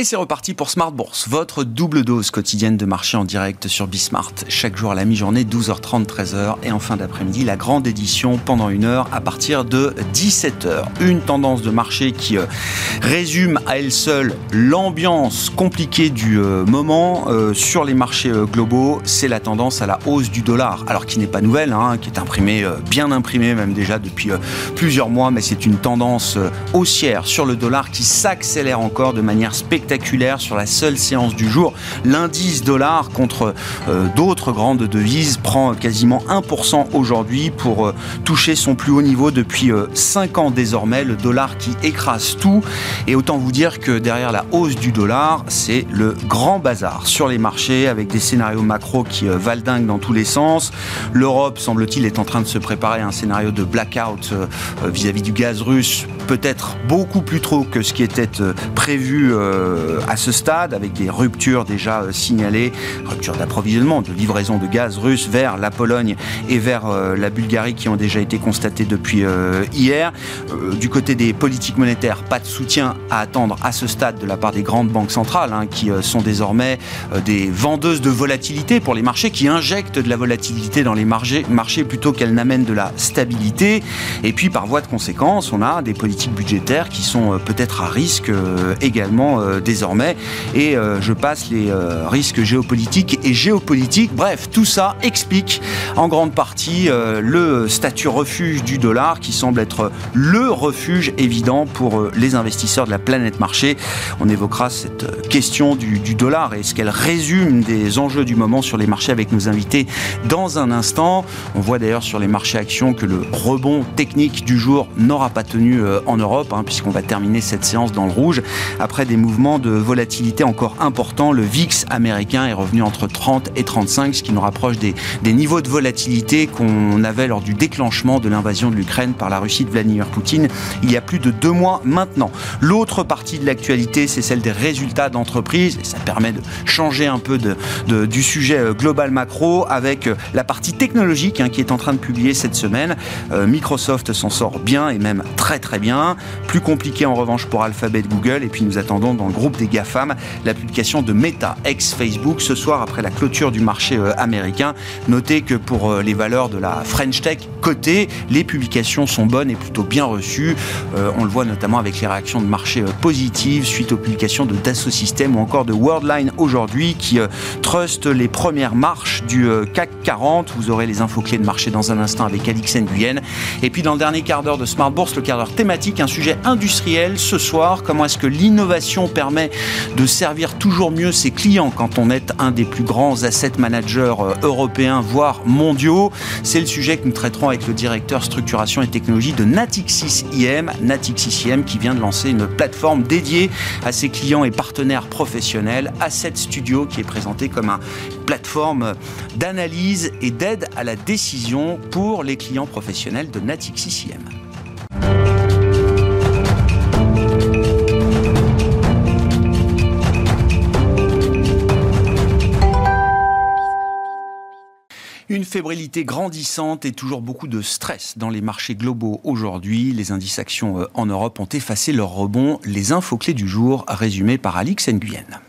Et c'est reparti pour Smart Bourse, votre double dose quotidienne de marché en direct sur Bismart. Chaque jour à la mi-journée, 12h30, 13h. Et en fin d'après-midi, la grande édition pendant une heure à partir de 17h. Une tendance de marché qui euh, résume à elle seule l'ambiance compliquée du euh, moment euh, sur les marchés globaux. C'est la tendance à la hausse du dollar. Alors qui n'est pas nouvelle, hein, qui est imprimée, bien imprimée même déjà depuis plusieurs mois, mais c'est une tendance haussière sur le dollar qui s'accélère encore de manière spectaculaire sur la seule séance du jour. L'indice dollar contre euh, d'autres grandes devises prend quasiment 1% aujourd'hui pour euh, toucher son plus haut niveau depuis 5 euh, ans désormais. Le dollar qui écrase tout. Et autant vous dire que derrière la hausse du dollar, c'est le grand bazar sur les marchés avec des scénarios macro qui valdinguent dans tous les sens. L'Europe, semble-t-il, est en train de se préparer à un scénario de blackout vis-à-vis du gaz russe, peut-être beaucoup plus trop que ce qui était prévu euh, à ce stade, avec des ruptures déjà euh, signalées, ruptures d'approvisionnement, de livraison de gaz russe vers la Pologne et vers euh, la Bulgarie qui ont déjà été constatées depuis hier. Du côté des politiques monétaires, pas de soutien à attendre à ce stade de la part des grandes banques centrales, hein, qui sont désormais des vendeuses de volatilité pour les marchés, qui injectent de la volatilité dans les marchés, plutôt qu'elles n'amènent de la stabilité. Et puis, par voie de conséquence, on a des politiques budgétaires qui sont peut-être à risque également désormais. Et euh, je passe les euh, risques géopolitiques et géopolitiques. Bref, tout ça explique en grande partie le statut refuge du dollar qui semble être le refuge évident pour les investisseurs de la planète marché. On évoquera cette question du, du dollar et ce qu'elle résume des enjeux du moment sur les marchés avec nos invités dans un instant. On voit d'ailleurs sur les marchés actions que le rebond technique du jour n'aura pas tenu en Europe, hein, puisqu'on va terminer cette séance dans le rouge après des mouvements de volatilité encore important. Le VIX américain est revenu entre 30 et 35, ce qui nous rapproche des, des niveaux de volatilité qu'on avait lors du déclenchement de l'invasion de l'Ukraine par la Russie de Vladimir Poutine il y a plus de deux mois maintenant. L'autre partie de l'actualité, c'est celle des résultats d'entreprise, et ça permet de changer un peu de, du sujet euh, global macro avec euh, la partie technologique hein, qui est en train de publier cette semaine. Euh, Microsoft s'en sort bien et même très très bien. Plus compliqué en revanche pour Alphabet Google, et puis nous attendons dans le groupe des GAFAM, la publication de Meta, ex-Facebook, ce soir après la clôture du marché euh, américain. Notez que pour euh, les valeurs de la French Tech cotées, les publications sont bonnes et plutôt bien reçues. Euh, on le voit notamment avec les réactions de marché positives suite aux publications de Dassault Systèmes ou encore de Worldline aujourd'hui qui trust les premières marches du CAC 40. Vous aurez les infos clés de marché dans un instant avec Alix Nguyen. Et puis dans le dernier quart d'heure de Smart Bourse, le quart d'heure thématique, un sujet industriel ce soir. Comment est-ce que l'innovation permet de servir toujours mieux ses clients quand on est un des plus grands asset managers euh, européens, voire mondiaux. C'est le sujet que nous traiterons avec le directeur structuration et technologie de Natixis IM, Natixis IM qui vient de lancer une plateforme dédiée à ses clients et partenaires professionnels, Asset Studio qui est présenté comme une plateforme d'analyse et d'aide à la décision pour les clients professionnels de Natixis IM. Une fébrilité grandissante et toujours beaucoup de stress dans les marchés globaux aujourd'hui. Les indices actions euh, en Europe ont effacé leur rebond. Les infos clés du jour résumées par Alix Nguyen.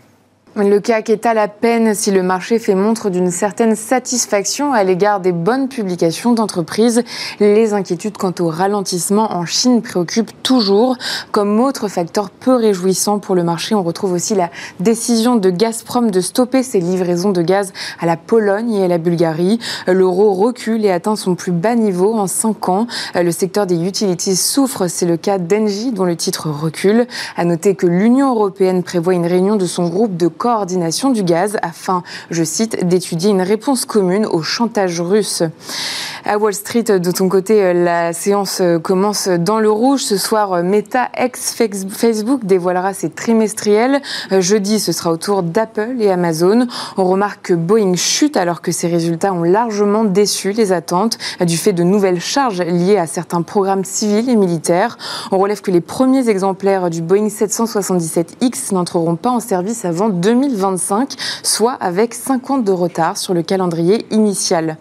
Le CAC est à la peine si le marché fait montre d'une certaine satisfaction à l'égard des bonnes publications d'entreprises. Les inquiétudes quant au ralentissement en Chine préoccupent toujours. Comme autre facteur peu réjouissant pour le marché, on retrouve aussi la décision de Gazprom de stopper ses livraisons de gaz à la Pologne et à la Bulgarie. L'euro recule et atteint son plus bas niveau en cinq ans. Le secteur des utilities souffre, c'est le cas d'Engie dont le titre recule. À noter que l'Union européenne prévoit une réunion de son groupe de coordination du gaz afin, je cite, d'étudier une réponse commune au chantage russe. À Wall Street, de ton côté, la séance commence dans le rouge. Ce soir, Meta, ex-Facebook, dévoilera ses trimestriels. Jeudi, ce sera au tour d'Apple et Amazon. On remarque que Boeing chute alors que ses résultats ont largement déçu les attentes du fait de nouvelles charges liées à certains programmes civils et militaires. On relève que les premiers exemplaires du Boeing 777X n'entreront pas en service avant 2020. 2025, soit avec 50 de retard sur le calendrier initial.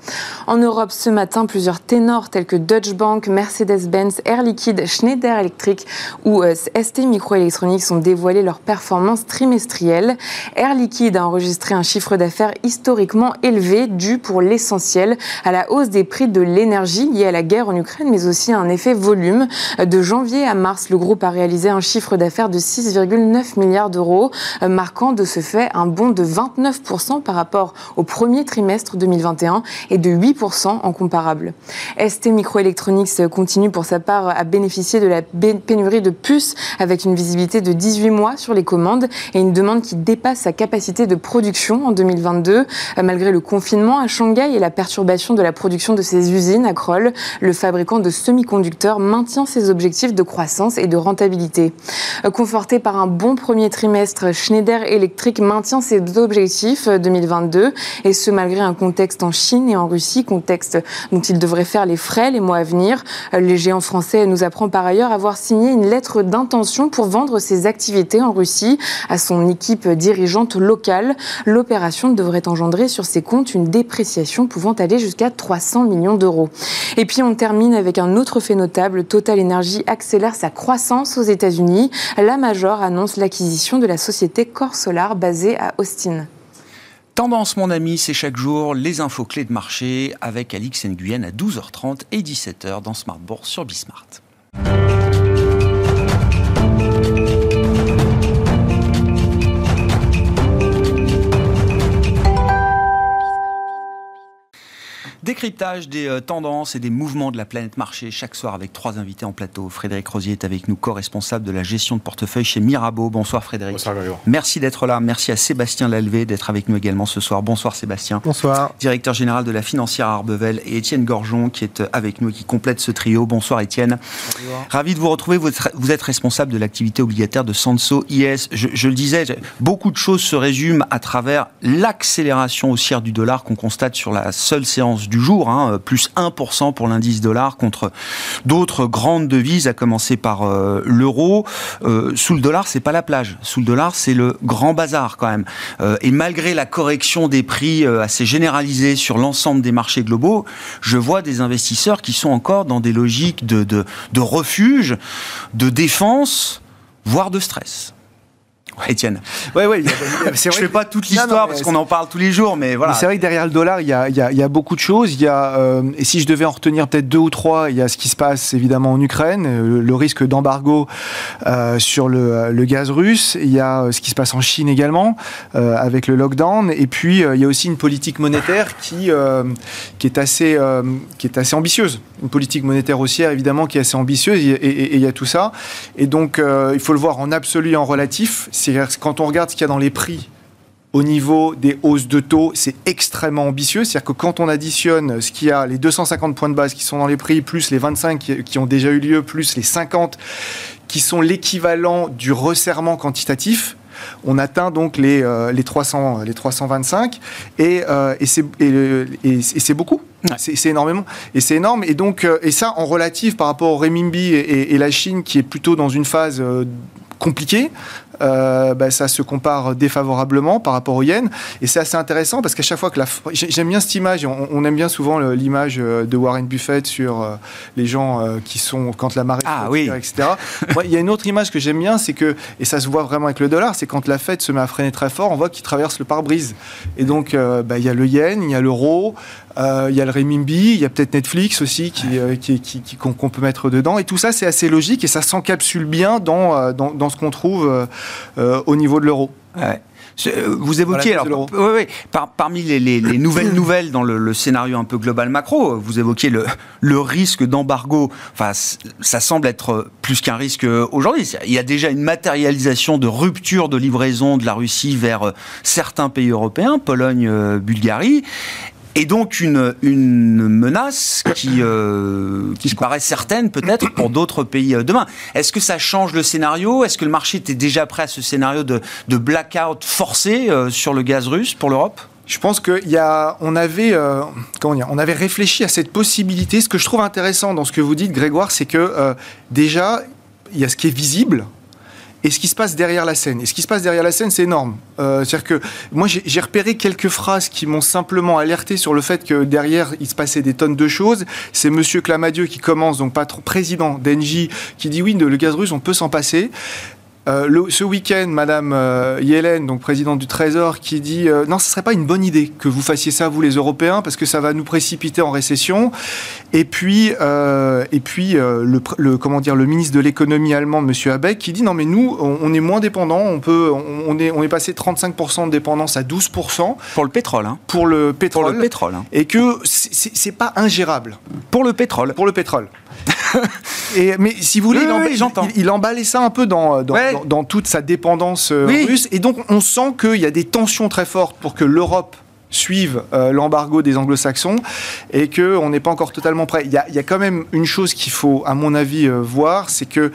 En Europe, ce matin, plusieurs ténors tels que Deutsche Bank, Mercedes-Benz, Air Liquide, Schneider Electric ou euh, ST Microelectronics ont dévoilé leurs performances trimestrielles. Air Liquide a enregistré un chiffre d'affaires historiquement élevé dû pour l'essentiel à la hausse des prix de l'énergie liée à la guerre en Ukraine, mais aussi à un effet volume. De janvier à mars, le groupe a réalisé un chiffre d'affaires de 6,9 milliards d'euros, euh, marquant de ce fait un bond de 29% par rapport au premier trimestre 2021 et de 8% en comparable. ST Microelectronics continue pour sa part à bénéficier de la pénurie de puces avec une visibilité de 18 mois sur les commandes et une demande qui dépasse sa capacité de production en 2022. Euh, malgré le confinement à Shanghai et la perturbation de la production de ses usines à Kroll, le fabricant de semi-conducteurs maintient ses objectifs de croissance et de rentabilité. Conforté par un bon premier trimestre, Schneider Electric maintient ses objectifs 2022 euh, et ce malgré un contexte en Chine et en Russie, contexte dont il devrait faire les frais les mois à venir. Euh, les géants français nous apprend par ailleurs avoir signé une lettre d'intention pour vendre ses activités en Russie à son équipe dirigeante locale. L'opération devrait engendrer sur ses comptes une dépréciation pouvant aller jusqu'à 300 millions d'euros. Et puis on termine avec un autre fait notable. Total Energy accélère sa croissance aux États-Unis. La Major annonce l'acquisition de la société Core Solar basée à Austin. Tendance, mon ami, c'est chaque jour les infos clés de marché avec Alix Nguyen à 12h30 et 17h dans Smart Bourse sur Bismart. Décryptage des euh, tendances et des mouvements de la planète marché chaque soir avec trois invités en plateau. Frédéric Rosier est avec nous, co-responsable de la gestion de portefeuille chez Mirabeau. Bonsoir Frédéric. Bonsoir Merci d'être là. Merci à Sébastien Lalvé d'être avec nous également ce soir. Bonsoir Sébastien. Bonsoir. Directeur général de la financière Arbevel et Étienne Gorgeon qui est euh, avec nous et qui complète ce trio. Bonsoir Étienne. Bonsoir. Ravi de vous retrouver. Vous êtes responsable de l'activité obligataire de Sanso IS. Je, je le disais, beaucoup de choses se résument à travers l'accélération haussière du dollar qu'on constate sur la seule séance du jour, hein, plus 1% pour l'indice dollar contre d'autres grandes devises, à commencer par euh, l'euro. Euh, sous le dollar, c'est pas la plage. Sous le dollar, c'est le grand bazar quand même. Euh, et malgré la correction des prix assez généralisée sur l'ensemble des marchés globaux, je vois des investisseurs qui sont encore dans des logiques de, refuge, de défense, voire de stress. Étienne. Ouais, ouais. Je ne fais pas toute l'histoire parce qu'on en parle tous les jours, mais voilà. C'est vrai que derrière le dollar, il y a, y a, beaucoup de choses. Il y a, euh, et si je devais en retenir peut-être deux ou trois, il y a ce qui se passe évidemment en Ukraine, euh, le, risque d'embargo euh, sur le, le, gaz russe. Il y a ce qui se passe en Chine également avec le lockdown. Et puis il y a aussi une politique monétaire qui qui est assez qui est assez ambitieuse. Une politique monétaire haussière évidemment qui est assez ambitieuse. Et, il y a tout ça. Et donc il faut le voir en absolu et en relatif. C'est quand on regarde ce qu'il y a dans les prix au niveau des hausses de taux, c'est extrêmement ambitieux. C'est-à-dire que quand on additionne ce qu'il y a, les 250 points de base qui sont dans les prix, plus les 25 qui, ont déjà eu lieu, plus les 50 qui sont l'équivalent du resserrement quantitatif, on atteint donc les, euh, les, 300, les 325 et, euh, et c'est beaucoup. C'est énormément. Et c'est énorme. Et donc, euh, et ça, en relatif par rapport au renminbi et, et, la Chine, qui est plutôt dans une phase compliquée, euh, bah, ça se compare défavorablement par rapport au yen. Et c'est assez intéressant parce qu'à chaque fois que la... J'aime bien cette image, on, aime bien souvent l'image euh, de Warren Buffett sur euh, les gens qui sont quand la marée ah, oui. etc. il y a une autre image que j'aime bien, c'est que, et ça se voit vraiment avec le dollar, c'est quand la Fed se met à freiner très fort, on voit qu'il traverse le pare-brise. Et donc, bah, il y a le yen, il y a l'euro, il y a le renminbi, il y a peut-être Netflix aussi qu'on qui, qui, qui, peut mettre dedans. Et tout ça, c'est assez logique et ça s'encapsule bien dans, dans, dans ce qu'on trouve euh, au niveau de l'euro. Vous évoquiez, alors, oui, parmi les, nouvelles nouvelles dans le, scénario un peu global macro, vous évoquiez le, le risque d'embargo. Enfin, ça semble être plus qu'un risque aujourd'hui. Il y a déjà une matérialisation de rupture de livraison de la Russie vers euh, certains pays européens, Pologne, euh, Bulgarie et donc une, une menace qui, euh, qui paraît certaine peut-être pour d'autres pays euh, demain. Est-ce que ça change le scénario? Est-ce que le marché était déjà prêt à ce scénario de, de blackout forcé euh, sur le gaz russe pour l'Europe? Je pense qu'on on avait, comment dire, on avait réfléchi à cette possibilité. Ce que je trouve intéressant dans ce que vous dites, Grégoire, c'est que déjà, il y a ce qui est visible, et ce qui se passe derrière la scène. Et ce qui se passe derrière la scène, c'est énorme. Euh, C'est-à-dire que moi, j'ai repéré quelques phrases qui m'ont simplement alerté sur le fait que derrière, il se passait des tonnes de choses. C'est Monsieur Clamadieu qui commence, donc patron, président d'Engie, qui dit oui, le gaz russe, on peut s'en passer. Euh, ce week-end, Madame euh, Yellen, donc présidente du Trésor, qui dit euh, non, ce ne serait pas une bonne idée que vous fassiez ça, vous les Européens, parce que ça va nous précipiter en récession. Et puis, et puis le, comment dire, le ministre de l'économie allemand, Monsieur Habeck, qui dit non, mais nous, on, est moins dépendants, on, peut, on, est, on est passé de 35% de dépendance à 12%. Pour le pétrole. Hein. Pour le pétrole. Pour le pétrole. Hein. Et que c'est pas ingérable. Pour le pétrole. Pour le pétrole. et, mais si vous voulez, il, emballait ça un peu dans, dans, toute sa dépendance euh, russe. Et donc, on sent qu'il y a des tensions très fortes pour que l'Europe suive euh, l'embargo des anglo-saxons et qu'on n'est pas encore totalement prêt. Il y, a, il y, a, quand même une chose qu'il faut, à mon avis, euh, voir, c'est que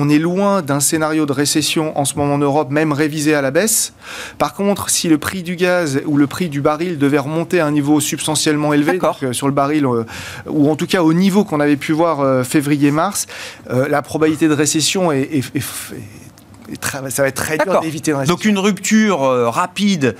on est loin d'un scénario de récession en ce moment en Europe, même révisé à la baisse. Par contre, si le prix du gaz ou le prix du baril devait remonter à un niveau substantiellement élevé, euh, sur le baril, euh, ou en tout cas au niveau qu'on avait pu voir euh, février-mars, la probabilité de récession est, ça va être très dur d'éviter Donc une rupture rapide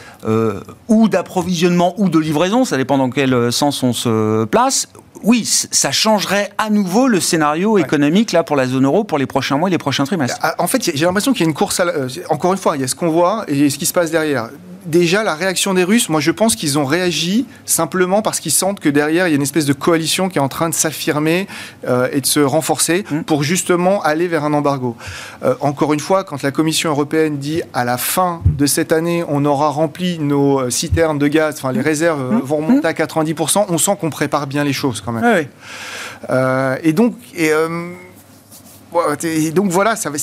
ou d'approvisionnement ou de livraison, ça dépend dans quel sens on se place, oui, ça changerait à nouveau le scénario économique là pour la zone euro pour les prochains mois et les prochains trimestres. En fait, j'ai l'impression qu'il y a une course à euh, encore une fois, il y a ce qu'on voit et ce qui se passe derrière déjà, la réaction des Russes, moi je pense qu'ils ont réagi simplement parce qu'ils sentent que derrière, il y a une espèce de coalition qui est en train de s'affirmer euh, et de se renforcer mmh. pour justement aller vers un embargo. Euh, encore une fois, quand la Commission européenne dit à la fin de cette année, on aura rempli nos euh, citernes de gaz, enfin les mmh. réserves mmh. vont remonter à 90%, on sent qu'on prépare bien les choses quand même. et donc... Et, donc voilà, c'est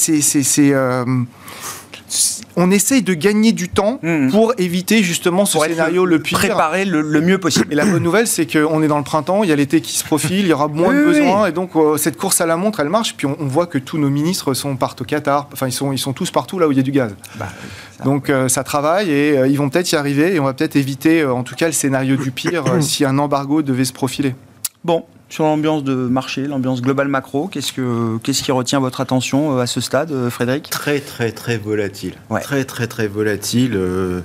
on essaye de gagner du temps hmm. pour éviter justement ce scénario le, pire. Préparer le, mieux possible. Et la bonne nouvelle, c'est qu'on est dans le printemps, il y a l'été qui se profile, il y aura moins de besoins, et donc euh, cette course à la montre, elle marche. Puis on, voit que tous nos ministres sont partent au Qatar, enfin ils sont, ils sont tous partout là où il y a du gaz. Bah, donc euh, ça travaille et euh, ils vont peut-être y arriver, et on va peut-être éviter en tout cas le scénario du pire si un embargo devait se profiler. Bon, sur l'ambiance de marché, l'ambiance globale macro, qu'est-ce, que, qu'est-ce qui retient votre attention euh, à ce stade, euh, Frédéric? Très, très, très volatile. Très, très, très volatile. Euh,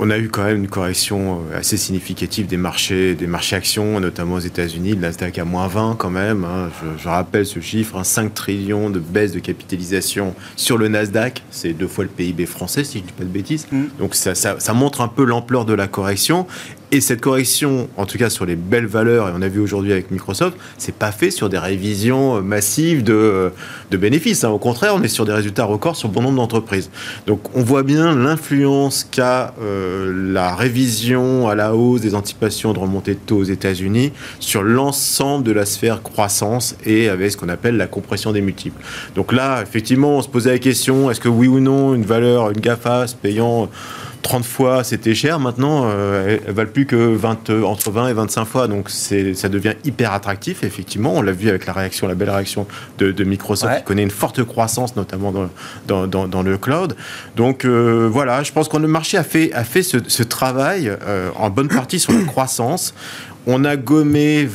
on a eu quand même une correction assez significative des marchés, des marchés actions, notamment aux États-Unis. Le Nasdaq à moins 20 quand même. Hein. Je, rappelle ce chiffre 5 hein. trillions de baisse de capitalisation sur le Nasdaq. C'est deux fois le PIB français, si je ne dis pas de bêtises. Mmh. Donc ça, ça, montre un peu l'ampleur de la correction. Et cette correction, en tout cas sur les belles valeurs, et on a vu aujourd'hui avec Microsoft, c'est pas fait sur des révisions euh, massives de, euh, de bénéfices. Hein. Au contraire, on est sur des résultats records sur bon nombre d'entreprises. Donc on voit bien l'influence qu'a euh, la révision à la hausse des anticipations de remontée de taux aux États-Unis sur l'ensemble de la sphère croissance et avec ce qu'on appelle la compression des multiples. Donc là, effectivement, on se posait la question est-ce que oui ou non une valeur, une GAFA payant 30 fois c'était cher, maintenant euh, elles, valent plus que 20, euh, entre 20 et 25 fois, donc ça devient hyper attractif, effectivement. On l'a vu avec la réaction, la belle réaction de, Microsoft qui connaît une forte croissance, notamment dans, dans, le cloud. Donc euh, voilà, je pense que le marché a fait, a fait ce, travail en bonne partie sur la croissance. On a gommé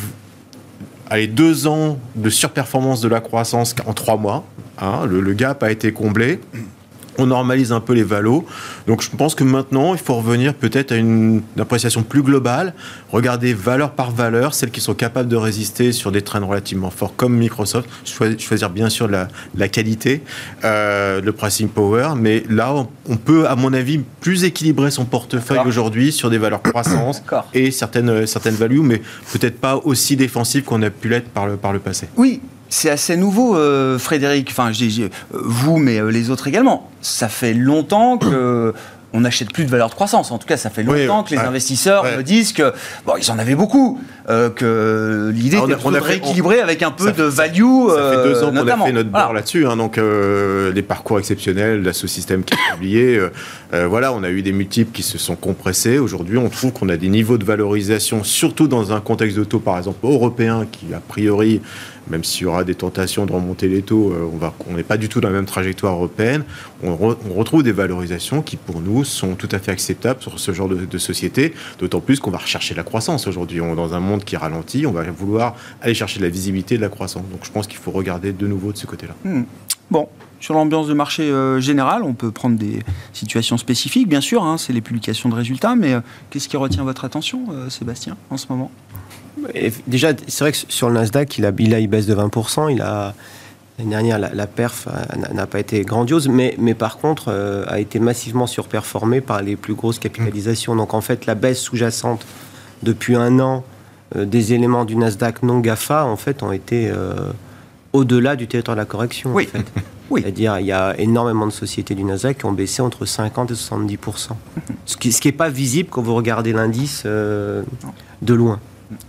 allez, deux ans de surperformance de la croissance en trois mois. Hein. le, le, gap a été comblé on normalise un peu les valos. Donc je pense que maintenant, il faut revenir peut-être à une, appréciation plus globale, regarder valeur par valeur, celles qui sont capables de résister sur des trains relativement forts comme Microsoft, choisir bien sûr la, qualité, euh, le pricing power, mais là, on peut, à mon avis, plus équilibrer son portefeuille aujourd'hui sur des valeurs croissance et certaines, certaines values, mais peut-être pas aussi défensives qu'on a pu l'être par le, par le passé. Oui, c'est assez nouveau, euh, Frédéric. Enfin, je dis euh, vous, mais euh, les autres également. Ça fait longtemps que on n'achète plus de valeur de croissance. En tout cas, ça fait longtemps que les investisseurs me disent que bon, ils en avaient beaucoup, que l'idée était de rééquilibrer avec un peu de value. Ça fait deux ans qu'on a fait notre bord là-dessus. Hein, donc, les parcours exceptionnels, l'assaut-système qui est publié. voilà, on a eu des multiples qui se sont compressés. Aujourd'hui, on trouve qu'on a des niveaux de valorisation, surtout dans un contexte de taux, par exemple, européen, qui a priori même s'il y aura des tentations de remonter les taux, euh, on n'est pas du tout dans la même trajectoire européenne. On, retrouve des valorisations qui, pour nous, sont tout à fait acceptables sur ce genre de, société, d'autant plus qu'on va rechercher la croissance aujourd'hui. Dans un monde qui ralentit, on va vouloir aller chercher de la visibilité de la croissance. Donc je pense qu'il faut regarder de nouveau de ce côté-là. Hmm. Bon, sur l'ambiance de marché euh, générale. On peut prendre des situations spécifiques, bien sûr, hein, c'est les publications de résultats, mais qu'est-ce qui retient votre attention, Sébastien, en ce moment? Déjà, c'est vrai que sur le Nasdaq, il a, il, a, il baisse de 20%, il a... L'année dernière, la, perf n'a pas été grandiose, mais, mais par contre a été massivement surperformée par les plus grosses capitalisations. Donc en fait, la baisse sous-jacente depuis un an euh, des éléments du Nasdaq non GAFA, en fait, ont été euh, au-delà du territoire de la correction. Oui. oui. C'est-à-dire, il y a énormément de sociétés du Nasdaq qui ont baissé entre 50 et 70 Ce qui n'est pas visible quand vous regardez l'indice euh, de loin.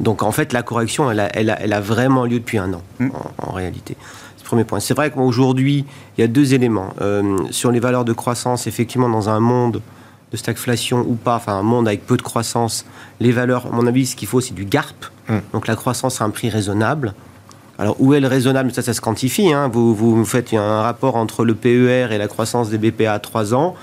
Donc, en fait, la correction, elle a, elle a, vraiment lieu depuis un an, mm. en, réalité. C'est le premier point. C'est vrai qu'aujourd'hui, il y a deux éléments. sur les valeurs de croissance, effectivement, dans un monde de stagflation ou pas, enfin un monde avec peu de croissance, les valeurs, à mon avis, ce qu'il faut, c'est du GARP, hum. donc la croissance à un prix raisonnable. Alors, où est le raisonnable? Ça, ça se quantifie. Hein. Vous, vous, faites un rapport entre le PER et la croissance des BPA à 3 ans.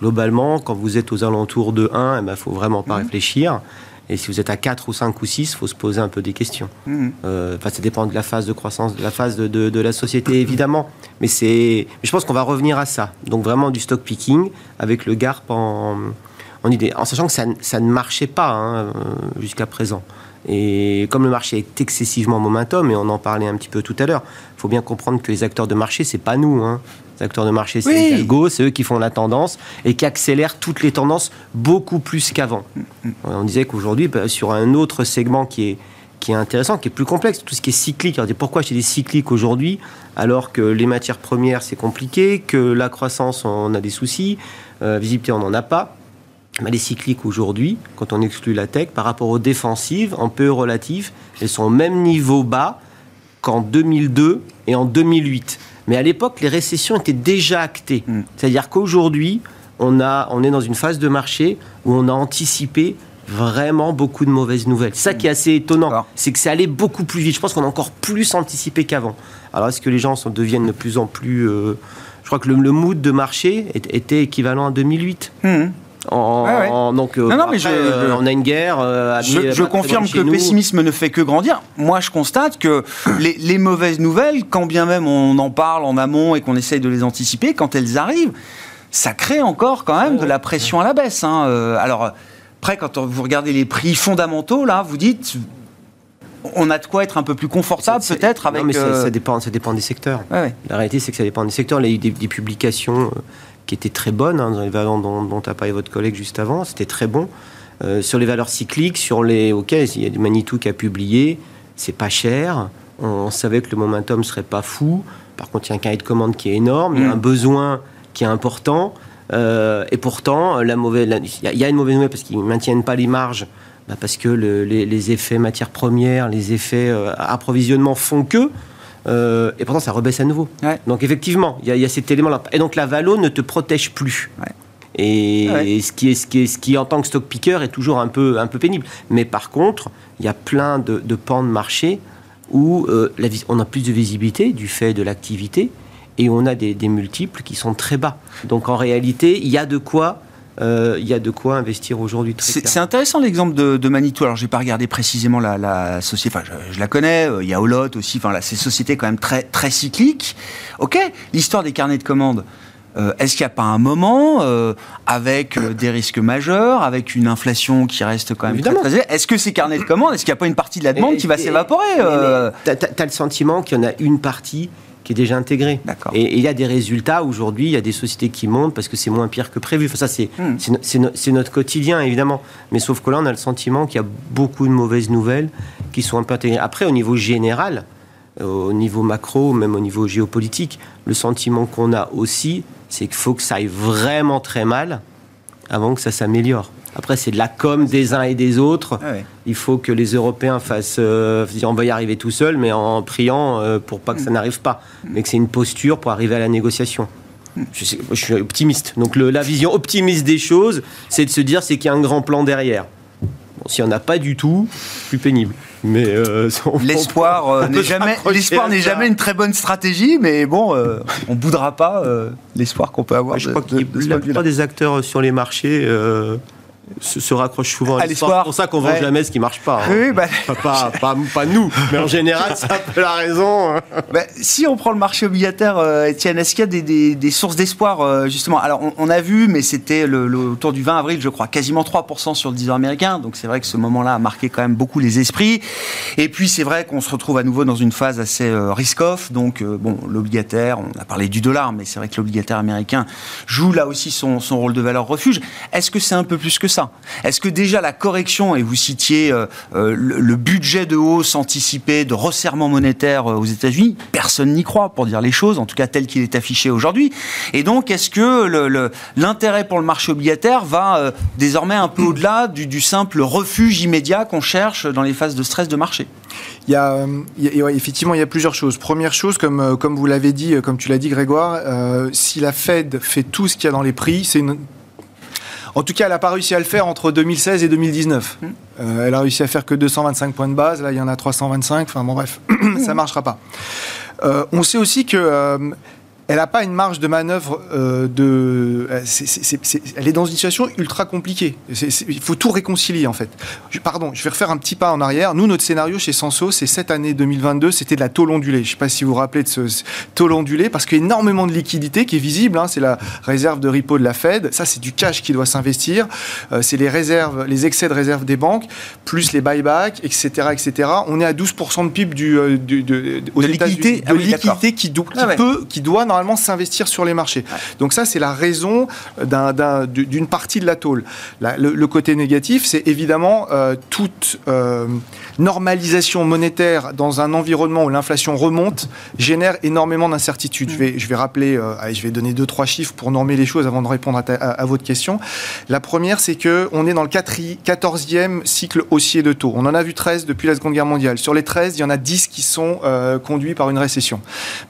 Globalement, quand vous êtes aux alentours de 1, il ne faut vraiment pas hum. réfléchir. Et si vous êtes à 4 ou 5 ou 6, il faut se poser un peu des questions. Mmh. Euh, ça dépend de la phase de croissance, de la phase de, de, la société, évidemment. Mais, c'est, je pense qu'on va revenir à ça. Donc vraiment du stock picking avec le GARP en, en idée. En sachant que ça, ça ne marchait pas hein, jusqu'à présent. Et comme le marché est excessivement momentum, et on en parlait un petit peu tout à l'heure, il faut bien comprendre que les acteurs de marché, c'est pas nous. Hein. Les acteurs de marché, c'est les algos, c'est eux qui font la tendance et qui accélèrent toutes les tendances beaucoup plus qu'avant. On disait qu'aujourd'hui, bah, sur un autre segment qui est, qui est intéressant, qui est plus complexe, tout ce qui est cyclique. Alors, pourquoi j'ai des cycliques aujourd'hui alors que les matières premières, c'est compliqué, que la croissance, on a des soucis, euh, visibilité, on n'en a pas bah, les cycliques aujourd'hui, quand on exclut la tech, par rapport aux défensives, en PE relatif, elles sont au même niveau bas qu'en 2002 et en 2008. Mais à l'époque, les récessions étaient déjà actées. Hmm. C'est-à-dire qu'aujourd'hui, on, a, on est dans une phase de marché où on a anticipé vraiment beaucoup de mauvaises nouvelles. C'est ça qui est assez étonnant, c'est que c'est allé beaucoup plus vite. Je pense qu'on a encore plus anticipé qu'avant. Alors est-ce que les gens sont, deviennent de plus en plus... Euh, je crois que le, mood de marché était équivalent à 2008. Donc, non, non, mais euh, on a une guerre. Euh, je, confirme que le pessimisme ne fait que grandir. Moi, je constate que les, mauvaises nouvelles, quand bien même on en parle en amont et qu'on essaye de les anticiper, quand elles arrivent, ça crée encore quand même de la pression à la baisse. Hein. Euh, alors, après, quand vous regardez les prix fondamentaux, là, vous dites, on a de quoi être un peu plus confortable peut-être avec. Non, mais ça, dépend, ça dépend des secteurs. La réalité, c'est que ça dépend des secteurs. Il y a eu des, des publications qui était très bonne, hein, dans les valeurs dont, dont a parlé votre collègue juste avant, c'était très bon. Euh, sur les valeurs cycliques, sur les. Ok, il y a du Manitou qui a publié, c'est pas cher, on, savait que le momentum serait pas fou. Par contre, il y a un carré de commande qui est énorme, il y a un mm. besoin qui est important. Euh, et pourtant, il y, a une mauvaise nouvelle parce qu'ils ne maintiennent pas les marges, bah, parce que les, effets matières premières, les effets euh, approvisionnement font que. Euh, et pourtant, ça rebaisse à nouveau. Donc, effectivement, il y, a cet élément-là. Et donc, la valo ne te protège plus. Et, ce, qui est, ce, qui est, ce qui, en tant que stock picker, est toujours un peu, un peu pénible. Mais par contre, il y a plein de, pans de marché où euh, la, on a plus de visibilité du fait de l'activité et on a des, des, multiples qui sont très bas. Donc en réalité, il y a de quoi euh, il y a de quoi investir aujourd'hui. C'est intéressant l'exemple de, Manitou. Alors, j'ai pas regardé précisément la, société. Enfin, je, la connais. Euh, il y a Olot aussi. Enfin, là, c'est société quand même très très cyclique. Ok. L'histoire des carnets de commandes. Euh, est-ce qu'il n'y a pas un moment, avec des risques majeurs, avec une inflation qui reste quand même Évidemment. très, Est-ce que ces carnets de commandes, est-ce qu'il n'y a pas une partie de la demande qui va s'évaporer Tu as, le sentiment qu'il y en a une partie qui est déjà intégré. Et, il y a des résultats aujourd'hui, il y a des sociétés qui montent parce que c'est moins pire que prévu. Enfin, ça, c'est hmm. c'est notre quotidien, évidemment. Mais sauf que là, on a le sentiment qu'il y a beaucoup de mauvaises nouvelles qui sont un peu intégrées. Après, au niveau général, au niveau macro, même au niveau géopolitique, le sentiment qu'on a aussi, c'est qu'il faut que ça aille vraiment très mal avant que ça s'améliore. Après, c'est de la com des uns et des autres. Ah Il faut que les Européens fassent. Euh, on va y arriver tout seul, mais en priant euh, pour pas que ça n'arrive pas. Mais que c'est une posture pour arriver à la négociation. Je, suis optimiste. Donc la vision optimiste des choses, c'est de se dire c'est qu'il y a un grand plan derrière. Bon, S'il n'y en a pas du tout, plus pénible. Mais euh, l'espoir n'est jamais l'espoir n'est jamais une très bonne stratégie, mais bon, on boudera pas l'espoir qu'on peut avoir. Je crois que la plupart des acteurs sur les marchés se, raccroche souvent à, l'histoire. C'est pour ça qu'on vend jamais ce qui marche pas. Hein. Oui, bah... pas, pas, nous, mais en général, c'est un peu la raison. Hein. Bah, si on prend le marché obligataire, euh, est-ce qu'il y a des, des, sources d'espoir, euh, justement? Alors, on, a vu, mais c'était le, autour du 20 avril, je crois, quasiment 3% sur le 10 ans américain. Donc, c'est vrai que ce moment-là a marqué quand même beaucoup les esprits. Et puis, c'est vrai qu'on se retrouve à nouveau dans une phase assez euh, risk-off. Donc, bon, l'obligataire, on a parlé du dollar, mais c'est vrai que l'obligataire américain joue là aussi son, son rôle de valeur refuge. Est-ce que c'est un peu plus que ça? Est-ce que déjà la correction, et vous citiez euh, euh, le, budget de hausse anticipé de resserrement monétaire euh, aux États-Unis, personne n'y croit pour dire les choses, en tout cas tel qu'il est affiché aujourd'hui. Et donc, est-ce que l'intérêt pour le marché obligataire va désormais un peu au-delà du, simple refuge immédiat qu'on cherche dans les phases de stress de marché? Il y a, effectivement, il y a plusieurs choses. Première chose, comme, comme vous l'avez dit, comme tu l'as dit, Grégoire, si la Fed fait tout ce qu'il y a dans les prix, c'est une, en tout cas, elle n'a pas réussi à le faire entre 2016 et 2019. Mmh. Euh, elle a réussi à faire que 225 points de base. Là, il y en a 325. Enfin, bon, bref, ça ne marchera pas. Euh, on sait aussi que euh, elle n'a pas une marge de manœuvre euh, de. Euh, elle est dans une situation ultra compliquée. il faut tout réconcilier en fait. pardon, je vais refaire un petit pas en arrière. Nous, notre scénario chez Senso, c'est cette année 2022, c'était de la taux ondulée. Je ne sais pas si vous vous rappelez de ce, taux ondulé, parce qu'il y a énormément de liquidités qui est visible. Hein. c'est la réserve de repo de la Fed. Ça, c'est du cash qui doit s'investir. Euh, c'est les réserves, les excès de réserve des banques, plus les buybacks, etc., etc. On est à 12% de PIB du, de, de, liquidité, de liquidité qui, ah peut, qui doit normalement s'investir sur les marchés. Donc ça, c'est la raison d'une partie de la tôle. le, côté négatif, c'est évidemment euh, toute euh, normalisation monétaire dans un environnement où l'inflation remonte génère énormément d'incertitudes. Je, vais, je vais rappeler, euh, je vais donner deux, trois chiffres pour normer les choses avant de répondre à, votre question. La première, c'est qu'on est dans le 14e cycle haussier de taux. On en a vu 13 depuis la Seconde Guerre mondiale. Sur les 13, il y en a 10 qui sont conduits par une récession.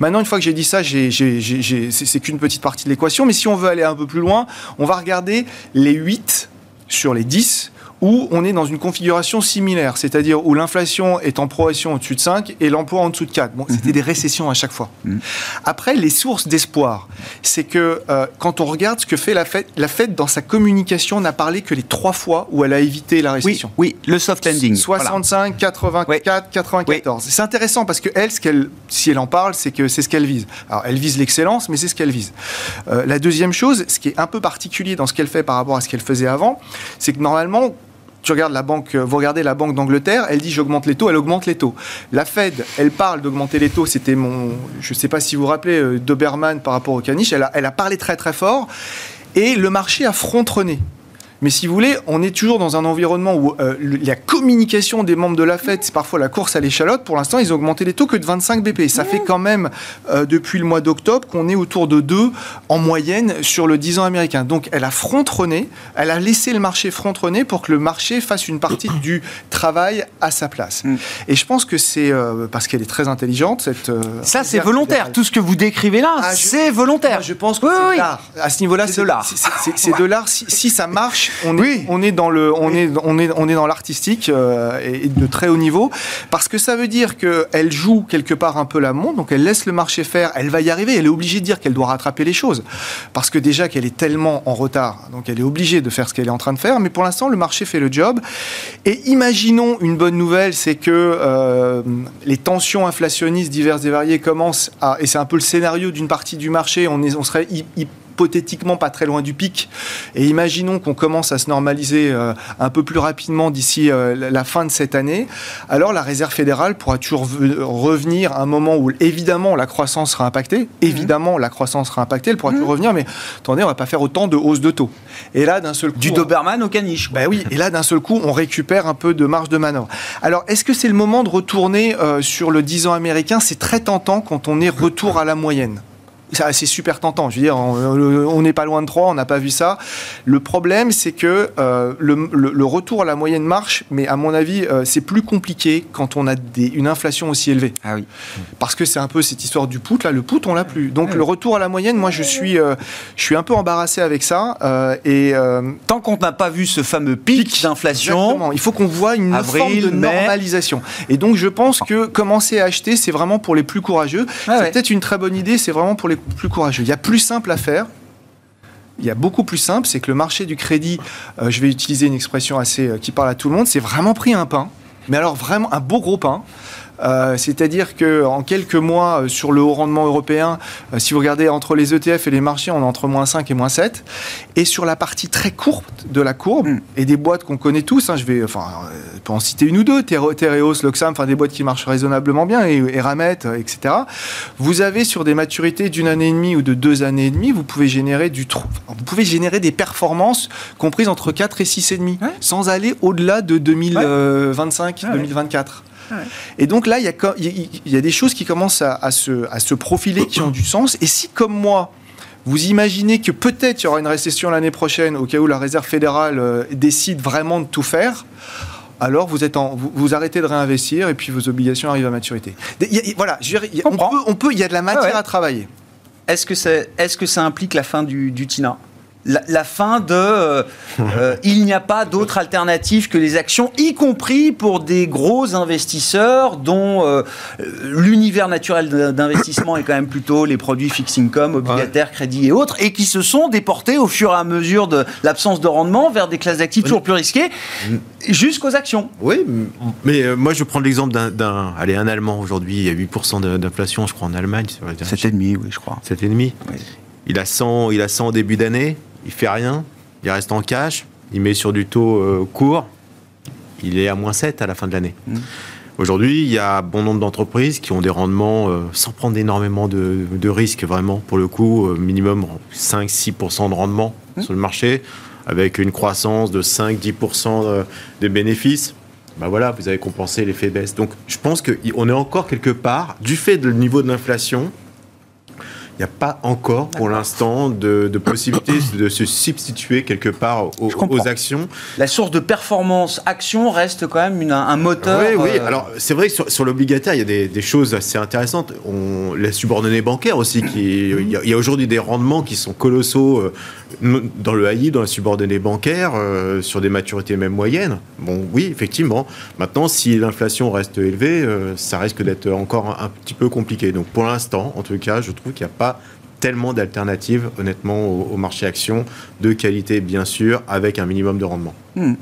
Maintenant, une fois que j'ai dit ça, c'est qu'une petite partie de l'équation. Mais si on veut aller un peu plus loin, on va regarder les 8 sur les 10 où on est dans une configuration similaire, c'est-à-dire où l'inflation est en progression au-dessus de 5 et l'emploi en dessous de 4. Bon, c'était mhm. des récessions à chaque fois. Mhm. Après, les sources d'espoir, c'est que euh, quand on regarde ce que fait la Fed, la Fed dans sa communication n'a parlé que les trois fois où elle a évité la récession. Oui, le soft landing. 65, 84, 94. C'est intéressant parce que elle, ce qu'elle, si elle en parle, c'est que c'est ce qu'elle vise. Alors, elle vise l'excellence, mais c'est ce qu'elle vise. Euh, la deuxième chose, ce qui est un peu particulier dans ce qu'elle fait par rapport à ce qu'elle faisait avant, c'est que normalement, tu regardes la banque, vous regardez la Banque d'Angleterre, elle dit j'augmente les taux, elle augmente les taux. La Fed, elle parle d'augmenter les taux, c'était mon, je ne sais pas si vous vous rappelez, euh, Doberman par rapport au caniche, elle a, elle a parlé très très fort, et le marché a frontonné. Mais si vous voulez, on est toujours dans un environnement où euh, la communication des membres de la Fed, c'est parfois la course à l'échalote. Pour l'instant, ils ont augmenté les taux que de 25 BP. Ça fait quand même, euh, depuis le mois d'octobre, qu'on est autour de 2 en moyenne sur le 10 ans américain. Donc, elle a frontronné, elle a laissé le marché frontronner pour que le marché fasse une partie du travail à sa place. Mm. Et je pense que c'est euh, parce qu'elle est très intelligente, cette. Ça, c'est volontaire. Tout ce que vous décrivez là, ah, c'est volontaire. Je pense que c'est de l'art. À ce niveau-là, c'est de l'art. C'est de l'art. si ça marche, on, est, on est dans le, on est, on est, on est dans l'artistique euh, et de très haut niveau, parce que ça veut dire qu'elle joue quelque part un peu la montre, donc elle laisse le marché faire, elle va y arriver, elle est obligée de dire qu'elle doit rattraper les choses, parce que déjà qu'elle est tellement en retard, donc elle est obligée de faire ce qu'elle est en train de faire, mais pour l'instant le marché fait le job. Et imaginons une bonne nouvelle, c'est que euh, les tensions inflationnistes diverses et variées commencent à, et c'est un peu le scénario d'une partie du marché, on, est, on serait hypothétiquement pas très loin du pic. Et imaginons qu'on commence à se normaliser euh, un peu plus rapidement d'ici euh, la fin de cette année. Alors la Réserve fédérale pourra toujours revenir à un moment où évidemment la croissance sera impactée. Évidemment la croissance sera impactée. Elle pourra toujours mmh. revenir. Mais attendez, on va pas faire autant de hausse de taux. Et là d'un seul coup, du Doberman au caniche. Ben oui. Et là d'un seul coup, on récupère un peu de marge de manœuvre. Alors est-ce que c'est le moment de retourner euh, sur le 10 ans américain? C'est très tentant quand on est retour à la moyenne c'est super tentant. Je veux dire, on n'est pas loin de 3, on n'a pas vu ça. Le problème, c'est que euh, le, retour à la moyenne marche, mais à mon avis, euh, c'est plus compliqué quand on a une inflation aussi élevée. Ah oui. Parce que c'est un peu cette histoire du put, là, le put, on l'a plus. Donc le retour à la moyenne, moi, je suis, euh, je suis un peu embarrassé avec ça. et Tant qu'on n'a pas vu ce fameux pic, d'inflation, il faut qu'on voit une forme de normalisation. Et donc, je pense que commencer à acheter, c'est vraiment pour les plus courageux. c'est peut-être une très bonne idée, c'est vraiment pour les plus courageux. Il y a plus simple à faire il y a beaucoup plus simple, c'est que le marché du crédit, euh, je vais utiliser une expression assez qui parle à tout le monde, c'est vraiment pris un pain. Mais alors vraiment un beau gros pain. Euh, c'est-à-dire qu'en quelques mois, euh, sur le haut rendement européen, euh, si vous regardez entre les ETF et les marchés, on est entre moins 5 et moins 7. Et sur la partie très courte de la courbe, mm. et des boîtes qu'on connaît tous, hein, je vais enfin, pour en citer une ou deux, Tereos, Loxam, enfin des boîtes qui marchent raisonnablement bien, et, et Ramet, etc. Vous avez sur des maturités d'une année et demie ou de deux années et demie, vous pouvez générer du vous pouvez générer des performances comprises entre 4 et 6,5, ouais. sans aller au-delà de 2025, 2024. Et donc là, il y, a, des choses qui commencent à, se, profiler, qui ont du sens. Et si, comme moi, vous imaginez que peut-être il y aura une récession l'année prochaine, au cas où la Réserve fédérale euh, décide vraiment de tout faire, alors vous, êtes vous, arrêtez de réinvestir et puis vos obligations arrivent à maturité. voilà, on, peut, il y a de la matière à travailler. Est-ce que, est, ce que ça implique la fin du, du TINA? La, fin de euh, euh, il n'y a pas d'autre alternative que les actions, y compris pour des gros investisseurs dont euh, l'univers naturel d'investissement est quand même plutôt les produits fixed income, obligataires, crédits et autres, et qui se sont déportés au fur et à mesure de l'absence de rendement vers des classes d'actifs toujours plus risquées, jusqu'aux actions. Oui, mais moi je prends l'exemple d'un, allez, un Allemand aujourd'hui, il y a 8% d'inflation, je crois, en Allemagne. 7,5, oui, je crois. 7,5 oui. Il a 100, il a 100 au début d'année il fait rien, il reste en cash, il met sur du taux euh, court, il est à moins 7 à la fin de l'année. Mmh. Aujourd'hui, il y a bon nombre d'entreprises qui ont des rendements euh, sans prendre énormément de, risques, vraiment, pour le coup, euh, minimum 5-6% de rendement mmh. sur le marché, avec une croissance de 5-10% des bénéfices. Ben voilà, vous avez compensé l'effet baisse. Donc je pense qu'on est encore quelque part, du fait du niveau de l'inflation, il n'y a pas encore pour l'instant de, possibilité de se substituer quelque part aux, actions. La source de performance action reste quand même un moteur. Oui, oui. Euh, Alors c'est vrai que sur, l'obligataire, il y a des, choses assez intéressantes. On, les subordonnés bancaires aussi, qui, il y a, aujourd'hui des rendements qui sont colossaux euh, dans le AI, dans la subordonnée bancaire, euh, sur des maturités même moyennes. Bon, oui, effectivement. Maintenant, si l'inflation reste élevée, ça risque d'être encore un, petit peu compliqué. Donc pour l'instant, en tout cas, je trouve qu'il n'y a pas tellement d'alternatives, honnêtement, au, marché action, de qualité, bien sûr, avec un minimum de rendement. Hmm.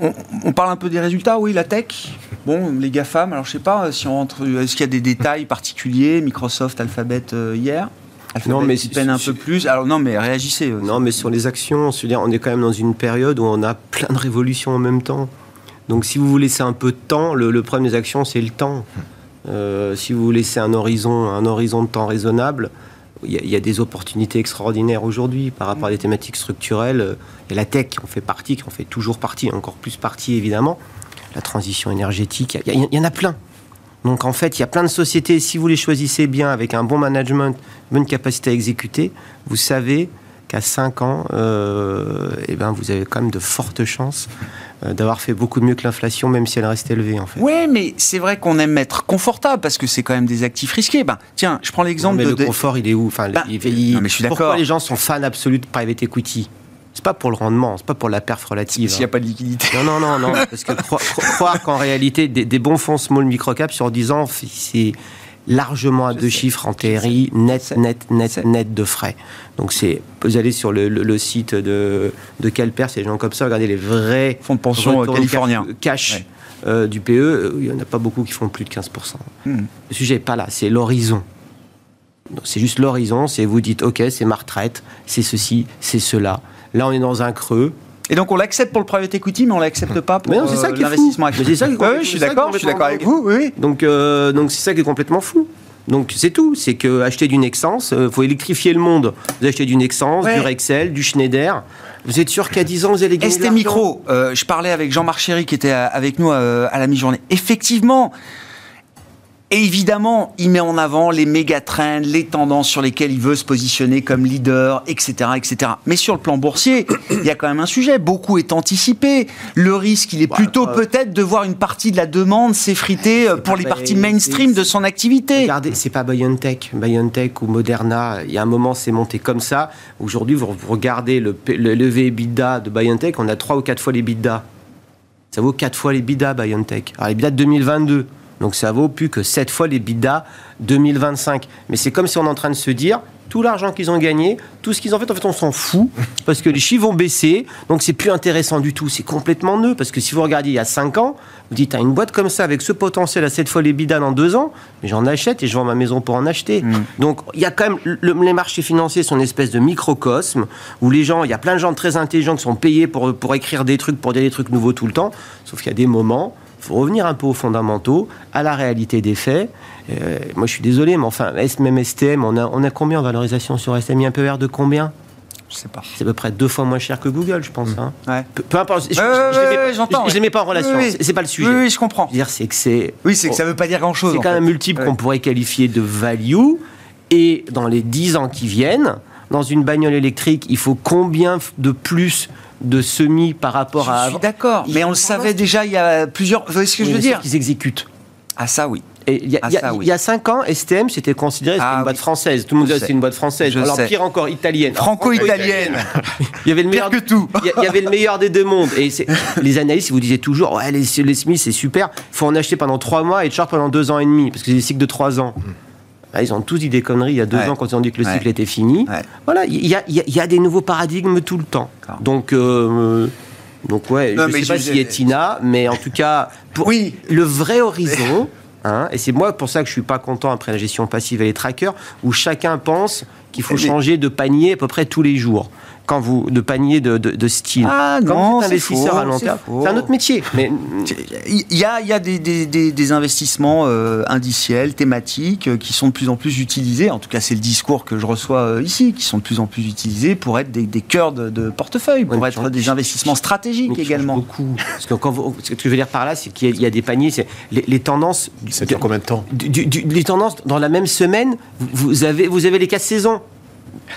Euh, on, parle un peu des résultats, oui, la tech. Bon, les GAFAM, alors je sais pas si on rentre. Est-ce qu'il y a des détails particuliers? Microsoft, Alphabet euh, hier? Alphabet non, mais peine un peu plus. Alors non, mais réagissez. Euh, non, mais sur les actions, on est quand même dans une période où on a plein de révolutions en même temps. Donc si vous vous laissez un peu de temps, le, le problème des actions, c'est le temps. Euh, si vous laissez un horizon, un horizon de temps raisonnable, il y, a des opportunités extraordinaires aujourd'hui par rapport à des thématiques structurelles. Et la tech qui en fait partie, qui en fait toujours partie, encore plus partie évidemment. La transition énergétique, il y, en a plein. Donc en fait, il y a plein de sociétés, si vous les choisissez bien, avec un bon management, bonne capacité à exécuter, vous savez qu'à 5 ans, euh, eh ben, vous avez quand même de fortes chances euh, d'avoir fait beaucoup mieux que l'inflation, même si elle reste élevée en fait. Oui, mais c'est vrai qu'on aime être confortable parce que c'est quand même des actifs risqués. Ben, tiens, je prends l'exemple de. Le confort, il est où? Enfin, ben, mais je suis Pourquoi les gens sont fans absolus de private equity? C'est pas pour le rendement, c'est pas pour la perf relative. S'il n'y a pas de liquidité. Non, non, non, non. parce que croire qu'en réalité, des, des, bons fonds small microcap sur 10 ans, c'est largement à deux chiffres en TRI, net, net, net, net de frais. Donc c'est, vous allez sur le, site de, de Calper, c'est des gens comme ça, regardez les vrais fonds de pension californiens. Cash. Euh, du PE, euh, il n'y en a pas beaucoup qui font plus de 15%. Hmm. Le sujet n'est pas là, c'est l'horizon. C'est juste l'horizon, c'est vous dites, ok, c'est ma retraite, c'est ceci, c'est cela. Là, on est dans un creux, et donc on l'accepte pour le private equity, mais on l'accepte pas pour l'investissement actif. C'est ça qui je suis d'accord, je suis d'accord avec vous. Oui. Donc euh, donc c'est ça qui est complètement fou. Donc c'est tout, c'est que acheter du Nexence, il euh, faut électrifier le monde. Vous achetez du Nexence, du Rexel, du Schneider. Vous êtes sûr qu'à 10 ans, vous allez gagner ST Micro, euh, je parlais avec Jean-Marc Chéry qui était avec nous à la mi-journée. Effectivement, et évidemment, il met en avant les méga trends, les tendances sur lesquelles il veut se positionner comme leader, etc., etc. Mais sur le plan boursier, il y a quand même un sujet. Beaucoup est anticipé. Le risque, il est plutôt euh, peut-être de voir une partie de la demande s'effriter euh, pour les parties mainstream de son activité. Regardez, c'est pas BioNTech, BioNTech ou Moderna. Il y a un moment, c'est monté comme ça. Aujourd'hui, vous regardez le, le levé EBITDA de BioNTech, on a trois ou quatre fois les EBITDA. Ça vaut quatre fois les EBITDA BioNTech. Alors les EBITDA de 2022. Donc ça vaut plus que 7 fois les bidas 2025. Mais c'est comme si on est en train de se dire, tout l'argent qu'ils ont gagné, tout ce qu'ils ont fait, en fait, on s'en fout, parce que les chiffres vont baisser, donc c'est plus intéressant du tout, c'est complètement nœud, parce que si vous regardez il y a 5 ans, vous dites, une boîte comme ça, avec ce potentiel à cette fois les bidas dans 2 ans, mais j'en achète et je vends ma maison pour en acheter. Mm. Donc il y a quand même, les marchés financiers sont une espèce de microcosme, où les gens, il y a plein de gens très intelligents qui sont payés pour, pour écrire des trucs, pour dire des trucs nouveaux tout le temps, sauf qu'il y a des moments, faut revenir un peu aux fondamentaux, à la réalité des faits. Euh, moi, je suis désolé, mais enfin, même STM, on a, on a combien en valorisation sur STM Il y a un PER de combien? Je sais pas. C'est à peu près deux fois moins cher que Google, je pense. Hein. Ouais. Peu, importe. Je, ne les mets pas en relation. c'est pas le sujet. Oui, je comprends. Dire, c'est que c'est. Oui, c'est que ça veut pas dire grand chose. C'est quand même un multiple qu'on pourrait qualifier de value. Et dans les dix ans qui viennent, dans une bagnole électrique, il faut combien de plus de semis par rapport à. Je suis d'accord, mais on le savait déjà il y a plusieurs. Vous voyez ce que je veux dire Qu'ils exécutent. Ah ça oui. Il y, a, ah, cinq ans, STM c'était considéré comme une ah boîte française. Tout le monde disait c'est une boîte française. Alors pire encore, italienne. Franco-italienne. il y avait le meilleur que tout. il y avait le meilleur des deux mondes. Et les analystes vous disaient toujours ouais les, les Smiths c'est super. Il faut en acheter pendant trois mois et Sharp pendant deux ans et demi parce que c'est des cycles de trois ans. Bah, ils ont tous dit des conneries il y a deux ans quand ils ont dit que le cycle était fini. Voilà, il y a, y a, des nouveaux paradigmes tout le temps. Donc, euh, donc ouais, je ne sais pas si est Tina, mais en tout cas, pour oui. le vrai horizon. Hein, et c'est moi pour ça que je suis pas content après la gestion passive et les trackers, où chacun pense qu'il faut changer de panier à peu près tous les jours quand vous de panier de, de, style. Ah quand non, vous êtes investisseur à long terme, c'est un autre métier. Mais il y a, il y a des, des, des, investissements euh, indiciels, thématiques, euh, qui sont de plus en plus utilisés. En tout cas, c'est le discours que je reçois euh, ici, qui sont de plus en plus utilisés pour être des, des cœurs de, portefeuille, pour être des investissements stratégiques également. Beaucoup. Parce que quand vous, ce que je veux dire par là, c'est qu'il y, a des paniers. C'est les, les, tendances. Ça dure combien de temps? Les tendances dans la même semaine, vous avez vous avez les quatre saisons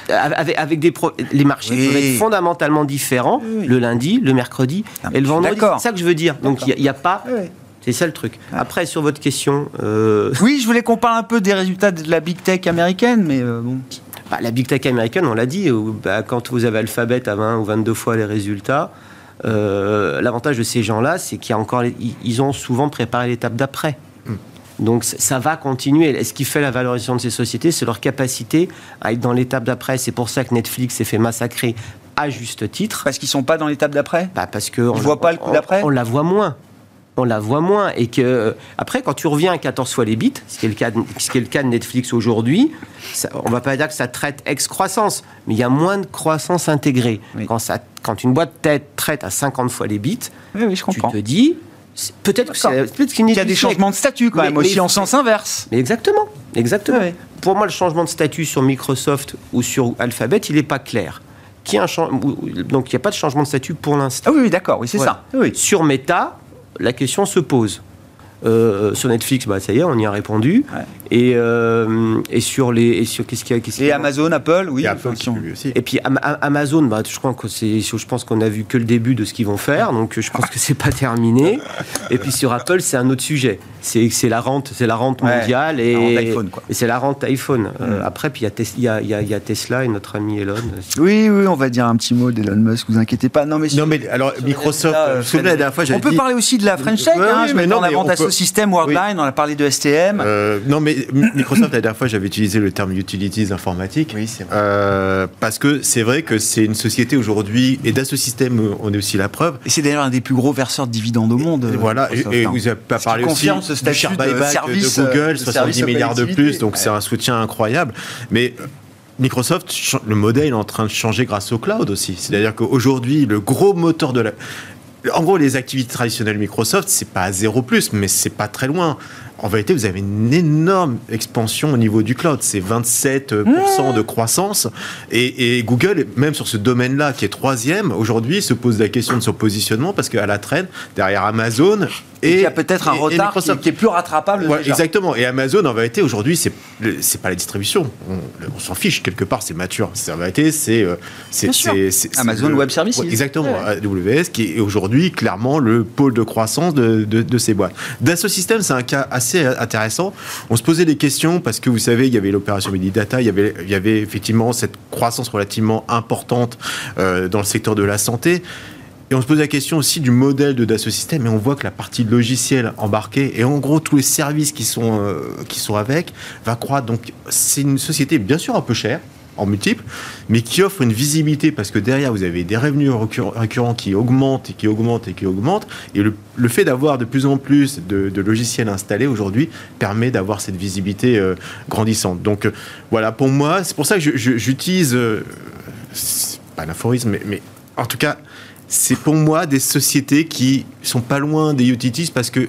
avec, avec des les marchés peuvent être fondamentalement différents le lundi, le mercredi et le vendredi. C'est ça que je veux dire. Donc il n'y a, pas. C'est ça le truc. Après, sur votre question. Euh, oui, je voulais qu'on parle un peu des résultats de la big tech américaine, mais euh, bon. Bah, la big tech américaine, on l'a dit, bah, quand vous avez Alphabet à 20 ou 22 fois les résultats, euh, l'avantage de ces gens-là, c'est qu'ils ils ont souvent préparé l'étape d'après. Donc ça va continuer. Et ce qui fait la valorisation de ces sociétés, c'est leur capacité à être dans l'étape d'après. C'est pour ça que Netflix s'est fait massacrer à juste titre. Parce qu'ils sont pas dans l'étape d'après? Bah Parce que on ne voit pas le coup d'après on, la voit moins on la voit moins. Et que, après, quand tu reviens à 14 fois les bits, ce qui est le cas de, ce qui est le cas de Netflix aujourd'hui, on va pas dire que ça traite ex-croissance, mais il y a moins de croissance intégrée. Quand, ça, quand une boîte traite à 50 fois les bits, oui, je tu te dis, Peut-être qu'il y a des changements de statut quand même aussi en sens inverse. Mais exactement, exactement. Pour moi, le changement de statut sur Microsoft ou sur Alphabet, il n'est pas clair. Qui un Donc il n'y a pas de changement de statut pour l'instant. Ah oui, d'accord, oui, c'est ça. Oui. Sur Meta, la question se pose. Euh, sur Netflix, bah, ça y est, on y a répondu. Et, euh, et sur les. Et sur qu'est-ce qu'il y a Et Amazon, Apple, oui. Et, Apple aussi. et puis Amazon, bah, je, crois que je pense qu'on a vu que le début de ce qu'ils vont faire, donc je pense que c'est pas terminé. et puis sur Apple, c'est un autre sujet. C'est la rente, c'est la rente mondiale et, et c'est la rente iPhone. Euh, mm. après, puis il y, a, y, a, y, a Tesla et notre ami Elon. Oui, oui, on va dire un petit mot d'Elon Musk, vous inquiétez pas. Non, mais, non, mais alors Microsoft, la dernière fois, On peut parler aussi de la French Tech, hein, je mais non, système Worldline, on a parlé de STM. Euh, non, mais Microsoft, la dernière fois, j'avais utilisé le terme utilities informatiques. Oui, c'est vrai. Euh, parce que c'est vrai que c'est une société aujourd'hui, et dans ce système, on est aussi la preuve. Et c'est d'ailleurs un des plus gros verseurs de dividendes au monde. Et voilà, et, vous avez pas parlé aussi ce share buyback service, de Google, 70 milliards de plus, donc c'est un soutien incroyable. Mais Microsoft, le modèle est en train de changer grâce au cloud aussi. C'est-à-dire qu'aujourd'hui, le gros moteur de la, en gros, les activités traditionnelles Microsoft, c'est pas à zéro plus, mais c'est pas très loin. En vérité, vous avez une énorme expansion au niveau du cloud. C'est 27% de croissance. Et, Google, même sur ce domaine-là, qui est troisième, aujourd'hui, se pose la question de son positionnement parce qu'à la traîne, derrière Amazon, et, il y a peut-être un retard qui, est plus rattrapable. exactement. Et Amazon, en vérité, aujourd'hui, c'est c'est pas la distribution. On, s'en fiche quelque part, c'est mature. En vérité, c'est euh, Amazon Web Services. exactement. AWS qui est aujourd'hui clairement le pôle de croissance de, de, ces boîtes. Dassault Systèmes, c'est un cas assez intéressant. On se posait des questions parce que vous savez, il y avait l'opération Medidata, il y avait il y avait effectivement cette croissance relativement importante euh, dans le secteur de la santé. Et on se pose la question aussi du modèle de Dassault Systèmes, et on voit que la partie logicielle embarquée, et en gros tous les services qui sont, euh, qui sont avec, va croître. Donc c'est une société bien sûr un peu chère, en multiple, mais qui offre une visibilité parce que derrière, vous avez des revenus récurrents qui augmentent et qui augmentent et qui augmentent. Et le, fait d'avoir de plus en plus de, logiciels installés aujourd'hui permet d'avoir cette visibilité euh, grandissante. Donc euh, voilà, pour moi, c'est pour ça que j'utilise, euh, pas l'aphorisme, mais, mais en tout cas, c'est pour moi des sociétés qui sont pas loin des utilities parce que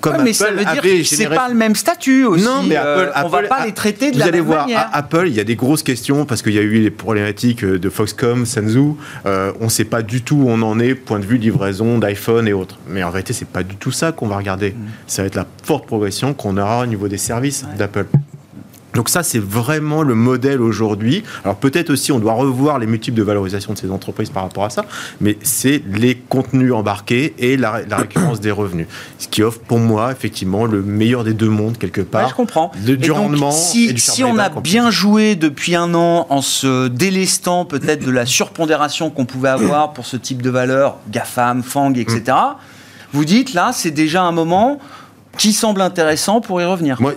comme mais ça veut dire que c'est pas le même statut aussi. Non, mais euh, Apple, on va pas les traiter de vous la allez même voir, manière. Apple, il y a des grosses questions parce qu'il y a eu les problématiques euh, de Foxcom, Senzu. Euh, on ne sait pas du tout où on en est, point de vue livraison d'iPhone et autres. Mais en réalité, c'est pas du tout ça qu'on va regarder. Mm. Ça va être la forte progression qu'on aura au niveau des services d'Apple. Donc ça, c'est vraiment le modèle aujourd'hui. Alors peut-être aussi, on doit revoir les multiples de valorisation de ces entreprises par rapport à ça, mais c'est les contenus embarqués et la, récurrence des revenus. Ce qui offre pour moi, effectivement, le meilleur des deux mondes, quelque part. je comprends. Le, du rendement. Si, et du si on a bien joué depuis un an en se délestant peut-être de la surpondération qu'on pouvait avoir pour ce type de valeur, GAFAM, FANG, etc., mm. vous dites là, c'est déjà un moment qui semble intéressant pour y revenir. Moi,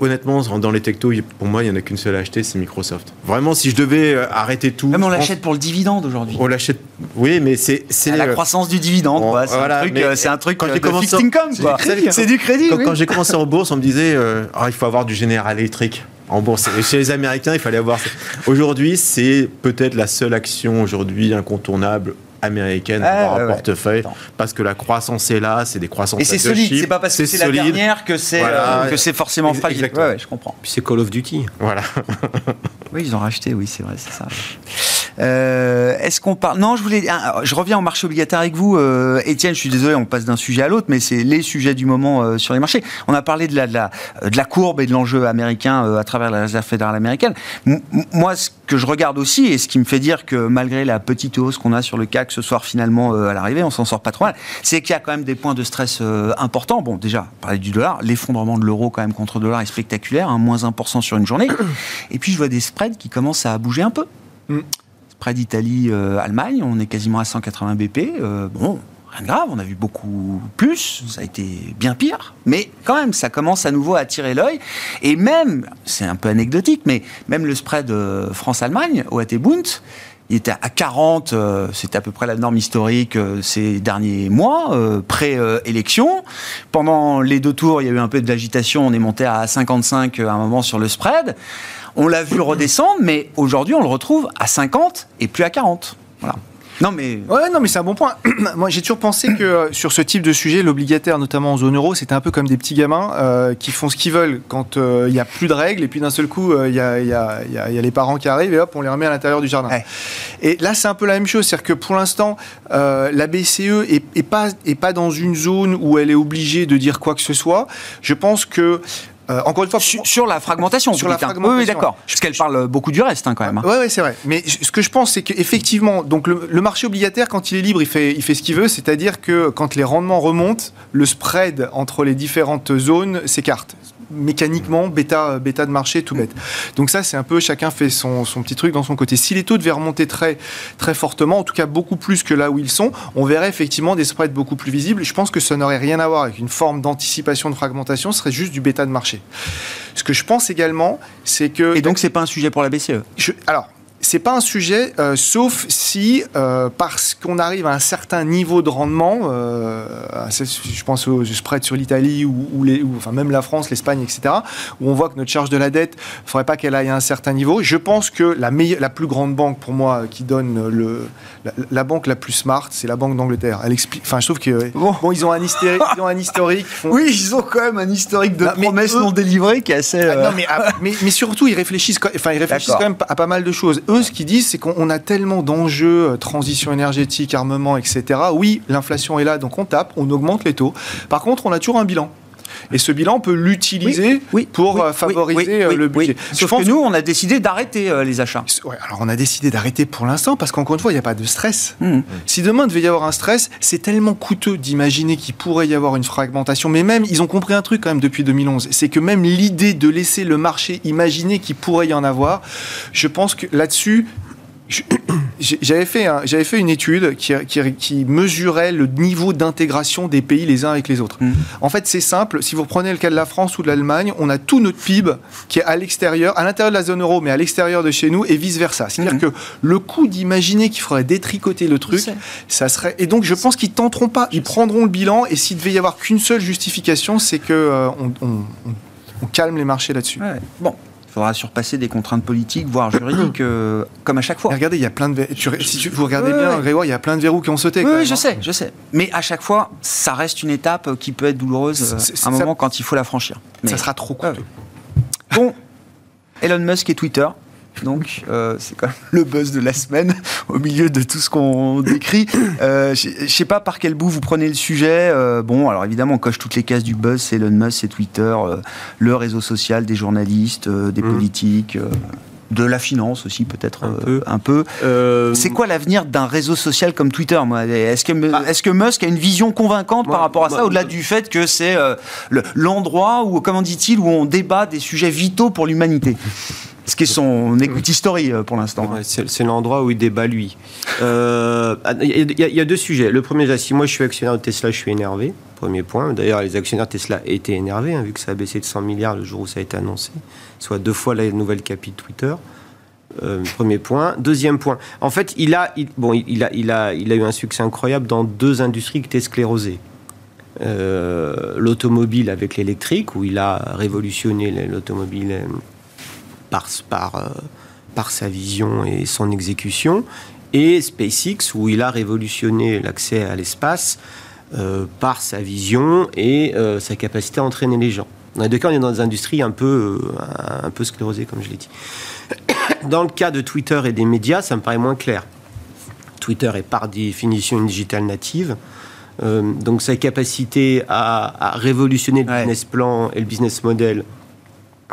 honnêtement, dans les techtos, pour moi, il n'y en a qu'une seule à acheter, c'est Microsoft. Vraiment, si je devais euh, arrêter tout. Même on l'achète pour le dividende aujourd'hui. On l'achète, oui, mais c'est. c'est la croissance du dividende, c'est un truc, euh, c'est un truc quand j'ai commencé income, C'est du crédit. Quand, j'ai commencé en bourse, on me disait, euh, ah, il faut avoir du général électrique en bourse. Et chez les Américains, il fallait avoir. Aujourd'hui, c'est peut-être la seule action aujourd'hui incontournable américaine dans un portefeuille parce que la croissance est là, c'est des croissances Et c'est solide, c'est pas parce que c'est la dernière que c'est euh, que c'est forcément fragile. Ouais, je comprends. Puis c'est Call of Duty. Voilà. oui, ils ont racheté, oui, c'est vrai, c'est ça. Euh, Est-ce qu'on parle Non, je voulais. Ah, je reviens au marché obligataire avec vous, euh, Étienne. Je suis désolé, on passe d'un sujet à l'autre, mais c'est les sujets du moment euh, sur les marchés. On a parlé de la, courbe et de l'enjeu américain à travers la Réserve fédérale américaine. moi, ce que je regarde aussi, et ce qui me fait dire que malgré la petite hausse qu'on a sur le CAC ce soir, finalement à l'arrivée, on s'en sort pas trop mal. C'est qu'il y a quand même des points de stress importants. Bon, déjà, parler du dollar, l'effondrement de l'euro quand même contre le dollar est spectaculaire, hein, moins 1% sur une journée. Et puis je vois des spreads qui commencent à bouger un peu. Mm près d'Italie-Allemagne, on est quasiment à 180 BP. Euh, bon, rien de grave, on a vu beaucoup plus, ça a été bien pire, mais quand même, ça commence à nouveau à attirer l'œil. Et même, c'est un peu anecdotique, mais même le spread euh, France-Allemagne, au Bund, il était à 40, euh, c'était à peu près la norme historique ces derniers mois, pré-élection. Pendant les deux tours, il y a eu un peu d'agitation, on est monté à 55 à un moment sur le spread. On l'a vu redescendre, mais aujourd'hui, on le retrouve à 50 et plus à 40. Voilà. Non mais ouais non mais c'est un bon point. Moi j'ai toujours pensé que euh, sur ce type de sujet, l'obligataire notamment en zone euro, c'était un peu comme des petits gamins euh, qui font ce qu'ils veulent quand euh, il n'y a plus de règles et puis d'un seul coup il y, a, les parents qui arrivent et hop on les remet à l'intérieur du jardin. Et là c'est un peu la même chose, c'est-à-dire que pour l'instant la BCE est, est, pas est pas dans une zone où elle est obligée de dire quoi que ce soit. Je pense que euh, encore une fois, sur, la fragmentation. Sur la fragmentation. Oui, d'accord. Parce qu'elle parle beaucoup du reste, hein, quand même. Hein. Oui, ouais, c'est vrai. Mais ce que je pense, c'est qu'effectivement, donc le, marché obligataire, quand il est libre, il fait, il fait ce qu'il veut. C'est-à-dire que quand les rendements remontent, le spread entre les différentes zones s'écarte mécaniquement bêta, bêta de marché tout bête. Donc ça, c'est un peu chacun fait son, son, petit truc dans son côté. Si les taux devaient remonter très, très fortement, en tout cas beaucoup plus que là où ils sont, on verrait effectivement des spreads beaucoup plus visibles. Je pense que ça n'aurait rien à voir avec une forme d'anticipation de fragmentation, ce serait juste du bêta de marché. Ce que je pense également, c'est que... Et donc, c'est pas un sujet pour la BCE? Alors, c'est pas un sujet, euh, sauf si, euh, parce qu'on arrive à un certain niveau de rendement, euh, je pense au spread sur l'Italie ou, les, enfin même la France, l'Espagne, etc., où on voit que notre charge de la dette, il ne faudrait pas qu'elle aille à un certain niveau. Je pense que la, meilleure, la plus grande banque pour moi qui donne le, la, banque la plus smart, c'est la Banque d'Angleterre. Elle explique, enfin je trouve que bon, ils ont un historique, ils ont un historique. Oui, ils ont quand même un historique de promesses non délivrées qui est assez. Ah, non, ah, mais, mais, surtout ils réfléchissent, enfin ils réfléchissent quand même à pas mal de choses eux, ce qu'ils disent, c'est qu'on a tellement d'enjeux, euh, transition énergétique, armement, etc. Oui, l'inflation est là, donc on tape, on augmente les taux. Par contre, on a toujours un bilan. Et ce bilan, on peut l'utiliser pour euh, favoriser euh, le budget. Sauf que nous, on a décidé d'arrêter les achats. alors on a décidé d'arrêter pour l'instant parce qu'encore une fois, il n'y a pas de stress. Mmh. Si demain il devait y avoir un stress, c'est tellement coûteux d'imaginer qu'il pourrait y avoir une fragmentation. Mais même, ils ont compris un truc quand même depuis 2011. C'est que même l'idée de laisser le marché imaginer qu'il pourrait y en avoir, je pense que là-dessus, J'avais fait, j'avais fait une étude qui, qui, mesurait le niveau d'intégration des pays les uns avec les autres. Mmh. En fait, c'est simple. Si vous reprenez le cas de la France ou de l'Allemagne, on a tout notre PIB qui est à l'extérieur, à l'intérieur de la zone euro, mais à l'extérieur de chez nous, et vice versa. C'est-à-dire mmh. que le coût d'imaginer qu'il faudrait détricoter le truc, ça serait. Et donc, je pense qu'ils tenteront pas. Ils prendront le bilan, et s'il devait y avoir qu'une seule justification, c'est que euh, on, calme les marchés là-dessus. Bon, il faudra surpasser des contraintes politiques, voire juridiques, euh, comme à chaque fois. regardez, il y a plein de si vous regardez bien, Grégoire, il y a plein de verrous qui ont sauté. Oui, je hein. sais, je sais. Mais à chaque fois, ça reste une étape qui peut être douloureuse à un moment quand il faut la franchir. Mais... Ça sera trop coûteux. Bon, Elon Musk et Twitter. Donc, euh, c'est quand même le buzz de la semaine au milieu de tout ce qu'on décrit. Euh, je ne sais pas par quel bout vous prenez le sujet. Euh, bon, alors évidemment, on coche toutes les cases du buzz. C'est Elon Musk, c'est Twitter, le réseau social des journalistes, des mmh. politiques de la finance aussi peut-être un peu. C'est quoi l'avenir d'un réseau social comme Twitter Est-ce que, ah. est que Musk a une vision convangante par rapport à ça, au-delà du fait que c'est l'endroit où, comment dit-il, où on débat des sujets vitaux pour l'humanité? Ce qui est son equity story euh, pour l'instant. c'est l'endroit où il débat lui. Il euh, y, a deux sujets. Le premier, si moi je suis actionnaire de Tesla, je suis énervé. Premier point. D'ailleurs, les actionnaires de Tesla étaient énervés, hein, vu que ça a baissé de 100 milliards le jour où ça a été annoncé, soit deux fois la nouvelle capi de Twitter. Euh, premier point. Deuxième point. En fait, il a, bon, il a, il a, il a eu un succès incroyable dans deux industries qui étaient sclérosées. l'automobile avec l'électrique, où il a révolutionné l'automobile par, par, euh, par sa vision et son exécution, et SpaceX, où il a révolutionné l'accès à l'espace euh, par sa vision et euh, sa capacité à entraîner les gens. Dans les deux cas, on est dans des industries un peu, un peu sclérosées, comme je l'ai dit. Dans le cas de Twitter et des médias, ça me paraît moins clair. Twitter est par définition une digitale native. donc sa capacité à, révolutionner le business plan et le business model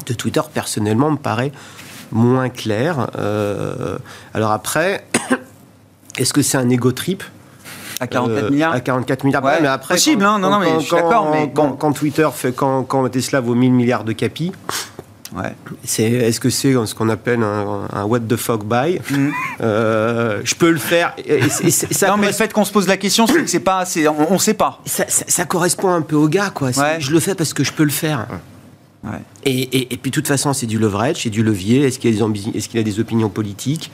de Twitter, personnellement, me paraît moins clair. Euh, alors après, est-ce que c'est un ego trip à 44 euh, milliards À 44 milliards. mais après, possible, hein, non, non, mais je suis d'accord. Mais quand, Twitter fait, quand, quand Tesla vaut 1000 milliards de capi, Ouais. C'est, est-ce que c'est ce qu'on appelle un, what the fuck buy mm. euh, Je peux le faire. ça non, mais le fait qu'on se pose la question, c'est que c'est pas, c'est, on, ne sait pas. Ça, correspond un peu au gars, quoi. Je le fais parce que je peux le faire. Et, puis, de toute façon, c'est du leverage, c'est du levier. Est-ce qu'il, a des opinions politiques?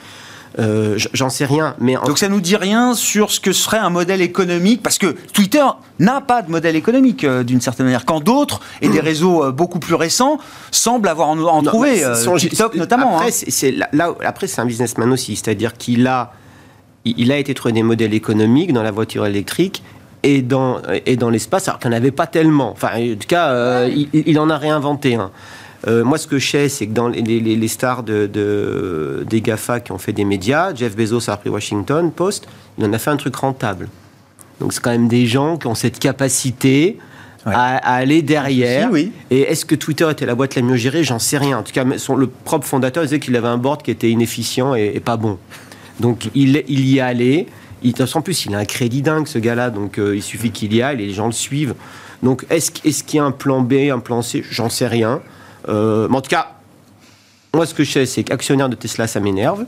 Euh, J'en sais rien. Mais Donc ça nous dit rien sur ce que serait un modèle économique, parce que Twitter n'a pas de modèle économique euh, d'une certaine manière, quand d'autres, et des réseaux euh, beaucoup plus récents, semblent avoir en, trouvé, TikTok notamment. Après, hein. c'est, là, après, c'est un businessman aussi, c'est-à-dire qu'il a, il a été trouvé des modèles économiques dans la voiture électrique et dans, et dans l'espace, alors qu'il n'y en avait pas tellement. Enfin, en tout cas, euh, il, en a réinventé un. Euh, moi, ce que je sais, c'est que dans les, les, stars de, de, des GAFA qui ont fait des médias, Jeff Bezos a pris Washington Post, il en a fait un truc rentable. Donc, c'est quand même des gens qui ont cette capacité à, aller derrière. oui. Et est-ce que Twitter était la boîte la mieux gérée? J'en sais rien. En tout cas, son, le propre fondateur disait qu'il avait un board qui était inefficient et, et pas bon. Donc, il, il y est allé. Il, en plus, il a un crédit dingue, ce gars-là, donc euh, il suffit qu'il y aille et les gens le suivent. Donc, est-ce qu'il y a un plan B, un plan C? J'en sais rien. Euh, mais en tout cas, moi, ce que je sais, c'est qu'actionnaire de Tesla, ça m'énerve.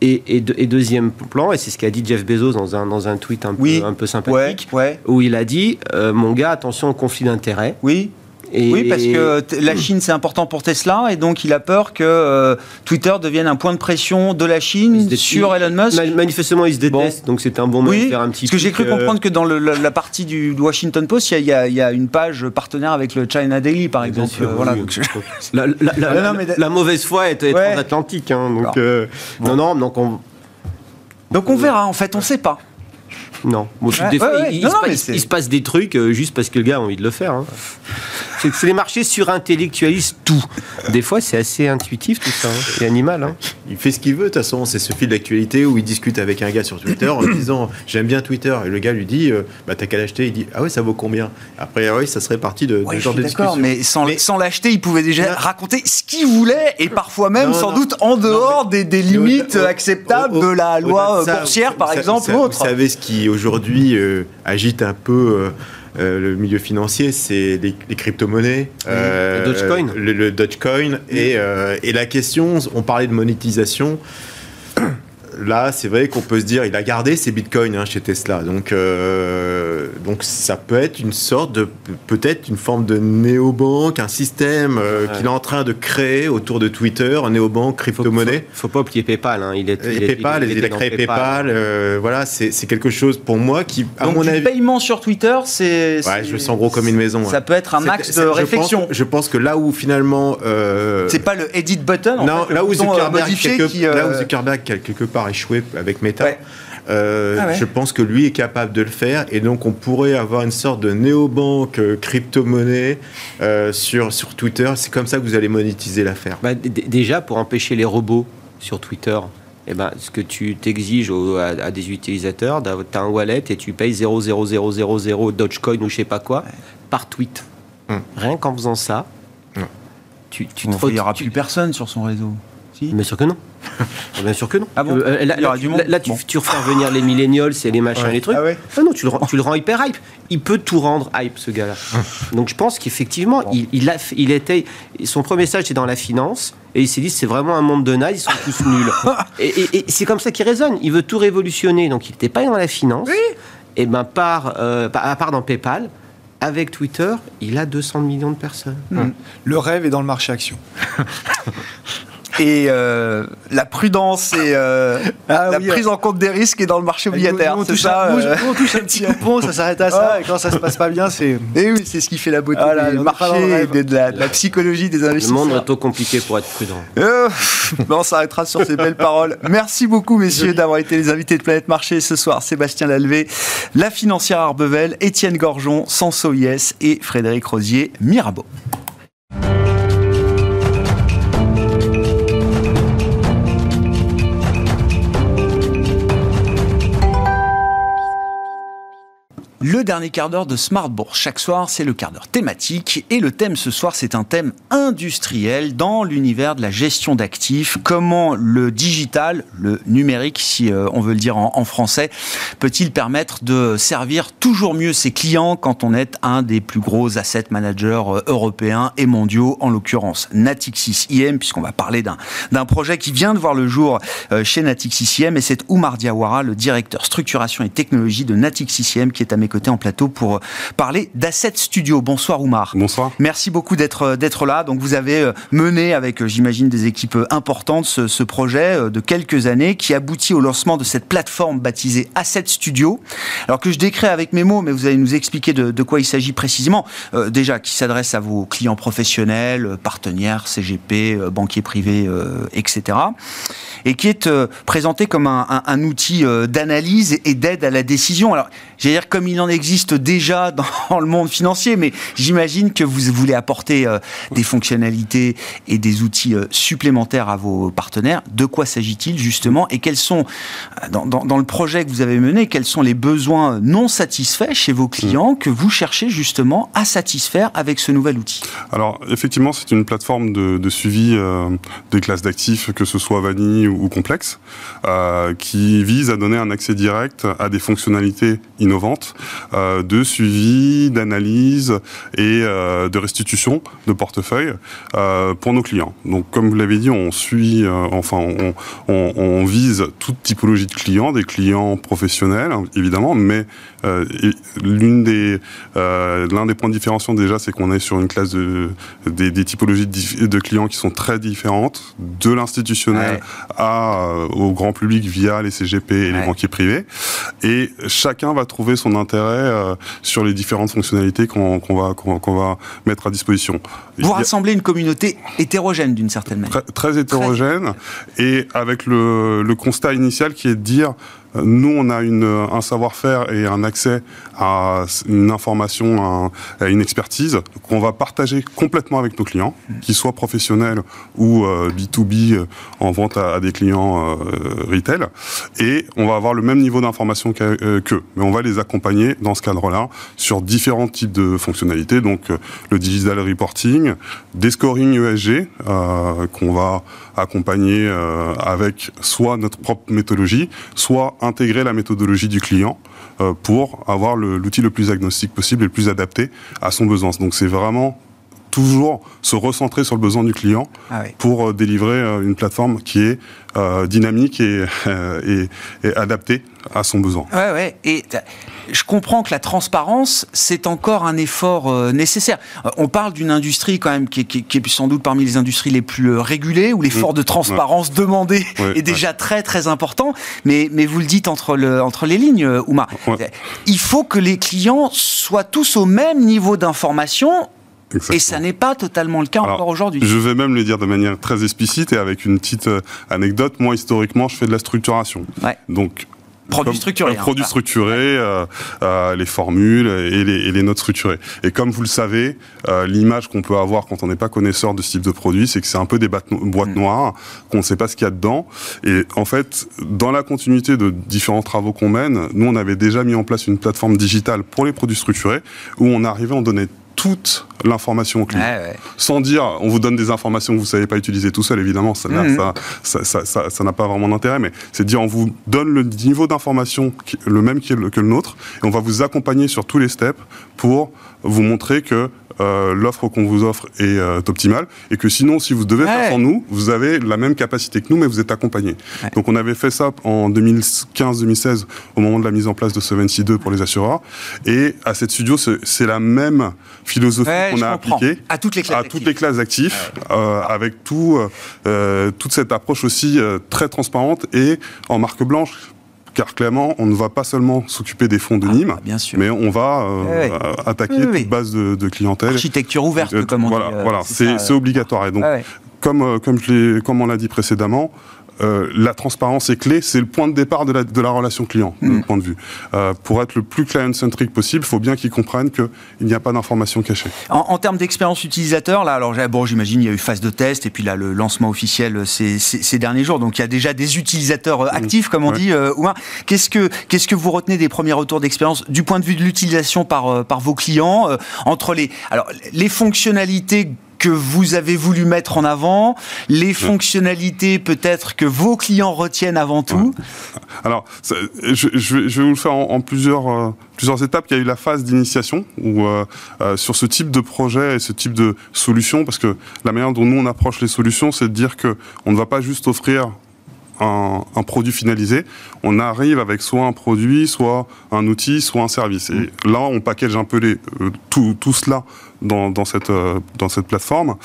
Et, deuxième plan, et c'est ce qu'a dit Jeff Bezos dans un, dans un tweet un, peu, un peu sympathique, où il a dit euh, Mon gars, attention au conflit d'intérêts. Oui oui, parce que la Chine, c'est important pour Tesla, et donc il a peur que euh, Twitter devienne un point de pression de la Chine sur Elon Musk. Manifestement, il se déteste, donc c'est un bon moment de faire un petit. Parce que j'ai cru euh, comprendre que dans la, partie du Washington Post, il y, a une page partenaire avec le China Daily, par exemple. voilà, la, mauvaise foi est, est transatlantique, hein, donc euh, non, non, donc on. Donc on verra, en fait, on ne sait pas. Non. des fois, il, se passe, des trucs juste parce que le gars a envie de le faire. Hein. C'est les marchés surintellectualisent tout. Des fois, c'est assez intuitif tout ça. Hein. C'est animal. Hein. Il fait ce qu'il veut. De toute façon, c'est ce fil d'actualité où il discute avec un gars sur Twitter en disant J'aime bien Twitter. Et le gars lui dit euh, Bah, t'as qu'à l'acheter. Il dit Ah ouais, ça vaut combien? Après, oui, ça serait parti de, de genre de discussion. Mais sans, sans l'acheter, il pouvait déjà raconter ce qu'il voulait et parfois même, sans doute, en dehors des, des, limites acceptables de la loi boursière, par exemple. Vous savez ce qui aujourd'hui euh, agite un peu. Euh, euh, le milieu financier, c'est les, crypto-monnaies, le Dogecoin, le, Dogecoin et, et, la question, on parlait de monétisation. Là, c'est vrai qu'on peut se dire, il a gardé ses bitcoins hein, chez Tesla. Donc, euh, donc ça peut être une sorte de, peut-être une forme de néobanque, un système euh, qu'il est en train de créer autour de Twitter, un néobanque crypto-monnaie. Faut, faut, pas oublier PayPal. Hein. Il est, il PayPal, il, a créé PayPal. Euh, voilà, c'est quelque chose pour moi qui, à donc, mon du paiement sur Twitter, c'est. Ouais, je le sens gros comme une maison. Ça peut être un axe de réflexion. Je pense, que là où finalement. c'est pas le edit button. Non, là où Zuckerberg, là où Zuckerberg quelque part échoué avec Meta. Euh, ah je pense que lui est capable de le faire et donc on pourrait avoir une sorte de néobanque euh, crypto-monnaie euh, sur, sur Twitter. C'est comme ça que vous allez monétiser l'affaire. Bah, déjà, pour empêcher les robots sur Twitter, eh ben, ce que tu t'exiges à, des utilisateurs, tu as un wallet et tu payes 0,0000 Dogecoin ou je sais pas quoi par tweet. Hum. Rien qu'en faisant ça, hum. tu, tu il n'y aura plus personne sur son réseau. Bien sûr que non. Bien sûr que non. Ah bon euh, là, là, tu, tu, refais venir les millennials, c'est les machins, les trucs. Ah, ah non, tu le, tu le, rends hyper hype. Il peut tout rendre hype, ce gars-là. Donc je pense qu'effectivement, il, il, a, il était. Son premier message était dans la finance. Et il s'est dit, c'est vraiment un monde de naze, ils sont tous nuls. et, c'est comme ça qu'il résonne. Il veut tout révolutionner. Donc il n'était pas dans la finance. Et ben, part, euh, à part dans PayPal, avec Twitter, il a 200 millions de personnes. Hmm. Le rêve est dans le marché action. Et euh, la prudence et euh, ah la prise en compte des risques est dans le marché obligataire. C'est ça. Euh, on, touche un petit coupon, ça s'arrête à ça. Et quand ça se passe pas bien, c'est. Et oui, c'est ce qui fait la beauté ah du marché, de, de, la, psychologie des investisseurs. Le monde est trop compliqué pour être prudent. on s'arrêtera sur ces belles paroles. Merci beaucoup, messieurs, d'avoir été les invités de Planète Marché ce soir. Sébastien Lalvé, la financière Arbevel, Étienne Gorgeon, Sanso Yes et Frédéric Rosier, Mirabeau. Le dernier quart d'heure de Smart Bourse. Chaque soir, c'est le quart d'heure thématique. Et le thème ce soir, c'est un thème industriel dans l'univers de la gestion d'actifs. Comment le digital, le numérique, si euh, on veut le dire en, français, peut-il permettre de servir toujours mieux ses clients quand on est un des plus gros asset managers euh, européens et mondiaux, en l'occurrence Natixis IM, puisqu'on va parler d'un projet qui vient de voir le jour euh, chez Natixis IM. Et c'est Oumar Diawara, le directeur structuration et technologie de Natixis IM, qui est à mes côté en plateau pour euh, parler d'Asset Studio. Bonsoir Oumar. Bonsoir. Merci beaucoup d'être euh, d'être là. Donc vous avez euh, mené avec, j'imagine, des équipes importantes ce, projet de quelques années qui aboutit au lancement de cette plateforme baptisée Asset Studio. Alors que je décris avec mes mots, mais vous allez nous expliquer de, quoi il s'agit précisément. déjà, qui s'adresse à vos clients professionnels, partenaires, CGP, banquiers privés, etc. Et qui est présenté comme un, un outil d'analyse et d'aide à la décision. Alors, j'allais dire comme il en existe déjà dans le monde financier, mais j'imagine que vous voulez apporter euh, des fonctionnalités et des outils euh, supplémentaires à vos partenaires. De quoi s'agit-il justement et quels sont, euh, dans, le projet que vous avez mené, quels sont les besoins non satisfaits chez vos clients que vous cherchez justement à satisfaire avec ce nouvel outil? Alors effectivement, c'est une plateforme de, de suivi des classes d'actifs, que ce soit vanille ou, complexe, qui vise à donner un accès direct à des fonctionnalités innovantes euh, de suivi, d'analyse et euh, de restitution de portefeuille euh, pour nos clients. Donc, comme vous l'avez dit, on suit, enfin, on, vise toute typologie de clients, des clients professionnels évidemment, mais l'une des l'un des points de différenciation déjà, c'est qu'on est sur une classe de des, typologies de, clients qui sont très différentes, de l'institutionnel à au grand public via les CGP et les banquiers privés, et chacun va trouver son intérêt euh, sur les différentes fonctionnalités qu'on va, qu'on va mettre à disposition. Vous rassemblez une communauté hétérogène d'une certaine manière. Très, hétérogène. Et avec le, le constat initial qui est de dire nous, on a une, un savoir-faire et un accès à une information, à, une expertise qu'on va partager complètement avec nos clients, qu'ils soient professionnels ou B2B euh, euh, en vente à, des clients euh, retail. Et on va avoir le même niveau d'information qu'eux. Mais on va les accompagner dans ce cadre-là sur différents types de fonctionnalités. Donc, le digital reporting, des scoring ESG qu'on va accompagner avec soit notre propre méthodologie, soit intégrer la méthodologie du client euh, pour avoir l'outil le, plus agnostique possible et le plus adapté à son besoin. Donc c'est vraiment toujours se recentrer sur le besoin du client ah pour délivrer une plateforme qui est dynamique et, et, et, adaptée à son besoin. Ouais, ouais. Et je comprends que la transparence, c'est encore un effort euh, nécessaire. Euh, on parle d'une industrie quand même qui est, sans doute parmi les industries les plus euh, régulées, où l'effort mmh. de transparence demandé est déjà très très important. Mais, mais vous le dites entre, le, entre les lignes, Ouma. Il faut que les clients soient tous au même niveau d'information Et ça n'est pas totalement le cas encore aujourd'hui. Je vais même le dire de manière très explicite et avec une petite anecdote. Moi, historiquement, je fais de la structuration. Donc, Produits structurés. Hein. produits structurés, euh, euh, les formules et les, notes structurées. Et comme vous le savez, euh, l'image qu'on peut avoir quand on n'est pas connaisseur de ce type de produit, c'est que c'est un peu des boîtes mm. noires, qu'on ne sait pas ce qu'il y a dedans. Et en fait, dans la continuité de différents travaux qu'on mène, nous, on avait déjà mis en place une plateforme digitale pour les produits structurés, où on arrivait en donner toute l'information au client. Sans dire, on vous donne des informations que vous ne savez pas utiliser tout seul, évidemment, ça n'a mhm. ça, pas vraiment d'intérêt, mais c'est dire, on vous donne le niveau d'information, le même que le, que le nôtre, et on va vous accompagner sur tous les steps pour vous montrer que euh, l'offre qu'on vous offre est euh, optimale et que sinon, si vous devez faire sans nous, vous avez la même capacité que nous, mais vous êtes accompagné. Donc on avait fait ça en 2015-2016 au moment de la mise en place de Solvency 2 pour les assureurs. Et à cette studio, c'est la même philosophie qu'on a appliquée à toutes les classes à toutes les classes d'actifs, euh, avec tout, toute cette approche aussi très transparente et en marque blanche car clairement, on ne va pas seulement s'occuper des fonds de ah, Nîmes, bien sûr. mais on va euh, attaquer toute base de, de, clientèle. Architecture ouverte, euh, comme on voilà, dit. Euh, voilà, c'est obligatoire. Et donc, comme, comme, je comme on l'a dit précédemment, euh, la transparence est clé, c'est le point de départ de la, de la relation client, de mon hmm. point de vue. Euh, pour être le plus client-centric possible, il faut bien qu'ils comprennent qu'il n'y a pas d'informations cachées. En, termes d'expérience utilisateur, là, alors bon, j'imagine il y a eu phase de test et puis là le lancement officiel ces, ces, derniers jours, donc il y a déjà des utilisateurs euh, actifs, comme on dit. Euh, Qu'est-ce que qu'est-ce que vous retenez des premiers retours d'expérience du point de vue de l'utilisation par par vos clients entre les alors les fonctionnalités que vous avez voulu mettre en avant, les fonctionnalités peut-être que vos clients retiennent avant tout Alors, je, vais vous le faire en, plusieurs, euh, plusieurs étapes. Il y a eu la phase d'initiation où euh, euh, sur ce type de projet et ce type de solution, parce que la manière dont nous on approche les solutions, c'est de dire que on ne va pas juste offrir un, produit finalisé, on arrive avec soit un produit, soit un outil, soit un service. Et là, on package un peu les, tout, tout cela dans, cette, euh, dans cette plateforme.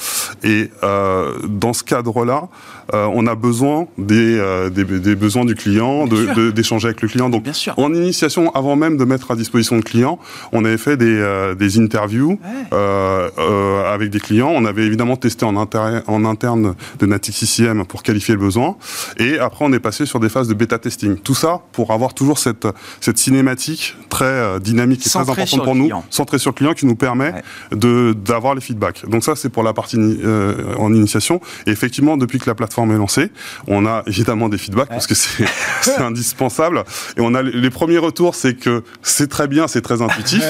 Et euh, dans ce cadre-là, euh, on a besoin des, des, besoins du client, d'échanger avec le client. Donc, en initiation, avant même de mettre à disposition le client, on avait fait des, des interviews avec des clients. On avait évidemment testé en, en interne de Natix ICM pour qualifier le besoin. Et après, on est passé sur des phases de bêta testing. Tout ça pour avoir toujours cette, cette cinématique très dynamique et très importante pour nous, centrée sur le client, qui nous permet de d'avoir les feedbacks. Donc ça, c'est pour la partie euh, en initiation. Et effectivement, depuis que la plateforme est lancée, on a évidemment des feedbacks parce que c'est indispensable. Et on a les premiers retours, c'est que c'est très bien, c'est très intuitif.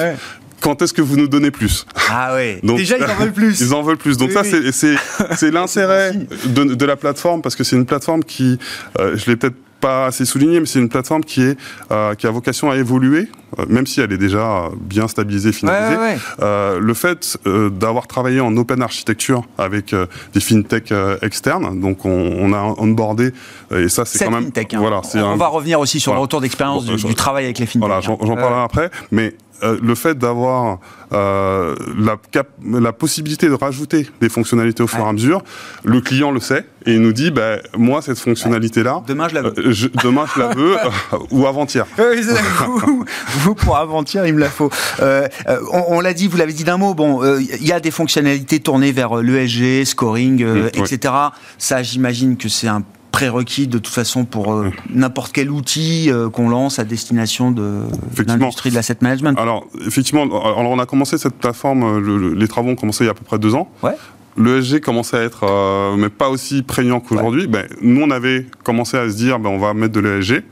quand est-ce que vous nous donnez plus? Ah oui. Déjà, ils en veulent plus. Ils en veulent plus. Donc ça, c'est l'intérêt de, de, la plateforme parce que c'est une plateforme qui, euh, je l'ai peut-être pas assez souligné, mais c'est une plateforme qui est euh, qui a vocation à évoluer, euh, même si elle est déjà bien stabilisée, finalisée. Euh, le fait d'avoir travaillé en open architecture avec des fintech externes, donc on, on a onboardé et ça c'est quand même fintech, hein. voilà. On, va revenir aussi sur le retour d'expérience du, du, travail avec les fintech. Voilà, j'en hein. parlerai après, mais euh, le fait d'avoir euh, la, la, possibilité de rajouter des fonctionnalités au fur et à mesure, le client le sait et il nous dit ben, moi cette fonctionnalité là demain je la veux. euh, demain je la veux ou avant-hier. Vous, vous, pour avant-hier il me la faut. On, on l'a dit vous l'avez dit d'un mot bon il y a des fonctionnalités tournées vers l'ESG scoring mmh, etc ça j'imagine que c'est un prérequis de toute façon pour euh, n'importe quel outil euh, qu'on lance à destination de l'industrie de l'asset management Alors, effectivement, alors on a commencé cette plateforme, euh, les travaux ont commencé il y a à peu près deux ans. Ouais. Le SG commençait à être, euh, mais pas aussi prégnant qu'aujourd'hui, ben, nous, on avait commencé à se dire, ben, on va mettre de l'ESG.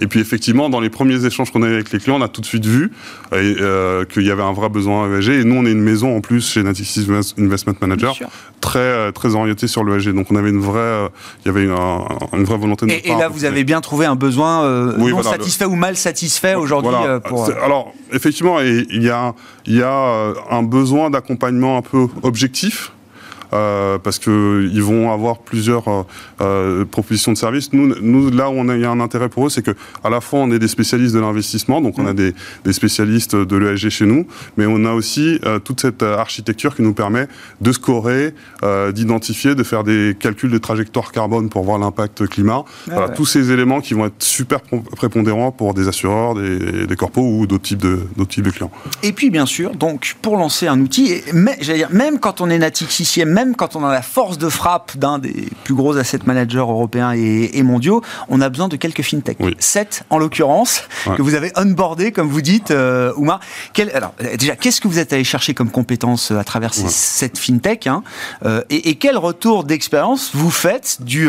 Et puis, effectivement, dans les premiers échanges qu'on avait avec les clients, on a tout de suite vu euh, qu'il y avait un vrai besoin ESG. Et nous, on est une maison, en plus, chez Natixis Investment Manager, très, euh, très orientée sur l'ESG. Donc, on avait une vraie, il y avait une, une vraie volonté de Et, et là, vous avez bien trouvé un besoin non satisfait ou mal satisfait aujourd'hui pour... Alors, effectivement, il y a, il y a un besoin d'accompagnement un peu objectif euh, parce qu'ils vont avoir plusieurs euh, euh, propositions de services. Nous, nous, là où on a, il y a un intérêt pour eux, c'est que à la fois on est des spécialistes de l'investissement, donc on a mm. des, des spécialistes de l'ESG chez nous, mais on a aussi toute cette architecture qui nous permet de scorer, d'identifier, de faire des calculs de trajectoire carbone pour voir l'impact climat. Ah voilà, Tous ces éléments qui vont être super prépondérants pour des assureurs, des, des corpos ou d'autres types de d'autres types de clients. Et puis bien sûr, donc pour lancer un outil, mais, dire, même quand on est natif ici, même quand on a la force de frappe d'un des plus gros asset managers européens et, mondiaux, on a besoin de quelques fintech. Sept, en l'occurrence, que vous avez onboardé, comme vous dites, euh, Oumar. alors, déjà, qu'est-ce que vous êtes allé chercher comme compétences euh, à travers ces sept fintech hein, euh, et, quel retour d'expérience vous faites du,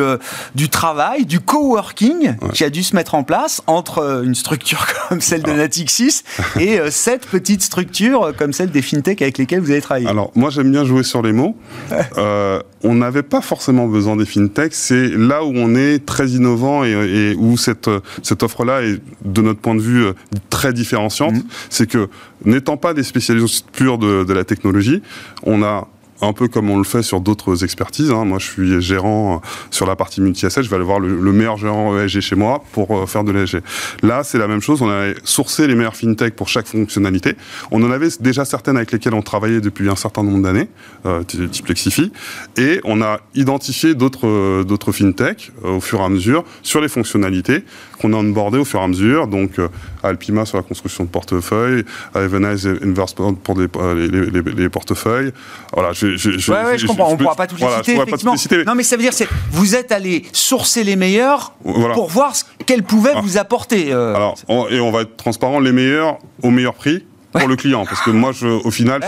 du travail, du coworking qui a dû se mettre en place entre une structure comme celle de Natixis et sept petites structures comme celle des fintech avec lesquelles vous avez travaillé? Alors, moi, j'aime bien jouer sur les mots. Euh, on n'avait pas forcément besoin des fintechs. C'est là où on est très innovant et, où cette, cette offre-là est, de notre point de vue, très différenciante. Mmh. C'est que, n'étant pas des spécialistes purs de, de la technologie, on a un peu comme on le fait sur d'autres expertises. Hein. Moi, je suis gérant sur la partie multi-asset. Je vais aller voir le, meilleur gérant ESG chez moi pour euh, faire de l'ESG. Là, c'est la même chose. On a sourcé les meilleures fintech pour chaque fonctionnalité. On en avait déjà certaines avec lesquelles on travaillait depuis un certain nombre d'années, euh, type Lexifi, et on a identifié d'autres euh, d'autres fintech au fur et à mesure sur les fonctionnalités qu'on a onboardé au fur et à mesure. Donc, Alpima sur la construction de portefeuilles, Evenize Investment pour les, les, les, portefeuilles. Voilà, je je, ouais, je, comprends. on ne pourra pas tous les citer, effectivement. Non, mais ça veut dire que vous êtes allé sourcer les meilleurs pour voir ce qu'elles pouvaient ah. vous apporter. Euh. Alors, et on va être transparent, les meilleurs au meilleur prix pour le client. Parce que moi, je, au final,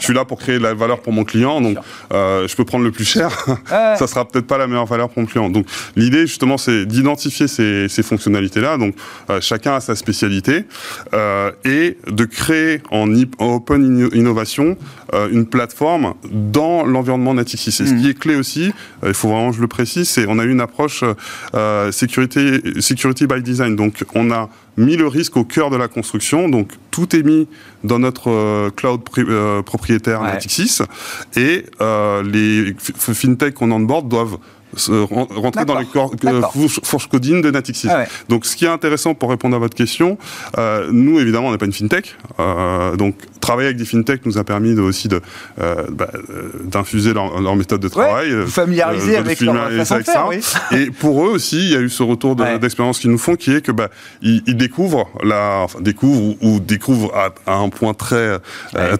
je, suis là pour créer de la valeur pour mon client. Donc, euh, je peux prendre le plus cher. ça sera peut-être pas la meilleure valeur pour mon client. Donc, l'idée, justement, c'est d'identifier ces, ces fonctionnalités-là. Donc, euh, chacun a sa spécialité. Euh, et de créer en, open innovation euh, une plateforme dans l'environnement Natixis. Et ce qui mm. est clé aussi, euh, il faut vraiment que je le précise, c'est on a eu une approche sécurité, security by design. Donc, on a mis le risque au cœur de la construction. Donc tout est mis dans notre euh, cloud euh, propriétaire ouais. Natixis et euh, les fintech qu'on onboard doivent rentrer dans les fourches codines de Natixis. Ah donc, ce qui est intéressant pour répondre à votre question, euh, nous, évidemment, on n'est pas une fintech. Euh, donc, travailler avec des fintech nous a permis de, aussi de, euh, bah, d'infuser leur, leur, méthode de travail. Ouais, familiariser avec, leur faire, oui. Et pour eux aussi, il y a eu ce retour d'expérience qu'ils nous font, qui est que bah, ils, ils découvrent, la, enfin, découvrent ou, découvrent à, un point très,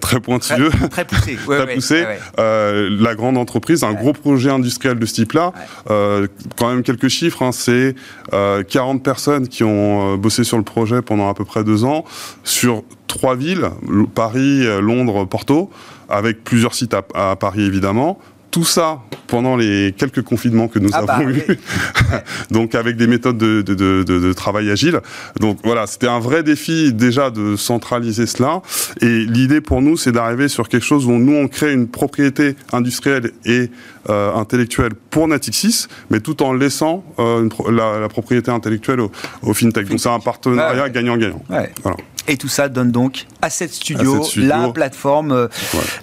très pointueux, très, très poussé, très poussé la grande entreprise, un gros projet industriel de ce type-là. Euh, quand même quelques chiffres, hein, c'est 40 euh, personnes qui ont euh, bossé sur le projet pendant à peu près deux ans sur trois villes, Paris, Londres, Porto, avec plusieurs sites à Paris évidemment, tout ça pendant les quelques confinements que nous ah avons bah, eus, donc avec des méthodes de, de, de, de, travail agile. Donc voilà, c'était un vrai défi déjà de centraliser cela. Et l'idée pour nous, c'est d'arriver sur quelque chose où nous, on crée une propriété industrielle et euh, intellectuelle pour Natixis, mais tout en laissant euh, la, la, propriété intellectuelle au, au fintech. Donc c'est un partenariat gagnant-gagnant. Voilà. Et tout ça donne donc Asset Studio, Studio. la plateforme euh,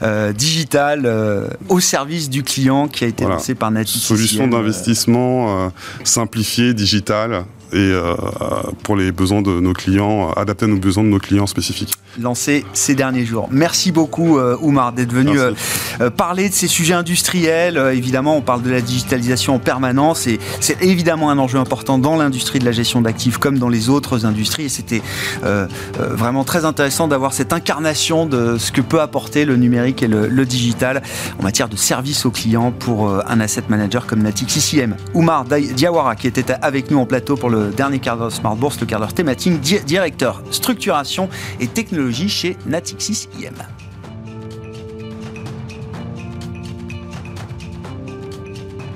euh, digitale euh, au service du client qui a été lancée par Natixis. Solution d'investissement simplifiée, digitale, et euh, pour les besoins de nos clients, adapter à nos besoins de nos clients spécifiques. Lancé ces derniers jours. Merci beaucoup euh, Oumar d'être venu euh, parler de ces sujets industriels. évidemment, on parle de la digitalisation en permanence et c'est évidemment un enjeu important dans l'industrie de la gestion d'actifs comme dans les autres industries. Et c'était vraiment très intéressant d'avoir cette incarnation de ce que peut apporter le numérique et le, digital en matière de service aux clients pour un asset manager comme Natixis ICM. Oumar Diawara qui était avec nous en plateau pour le dernier quart d'heure Smart Bourse, le quart d'heure thématique, directeur structuration et technologie chez Natixis IM.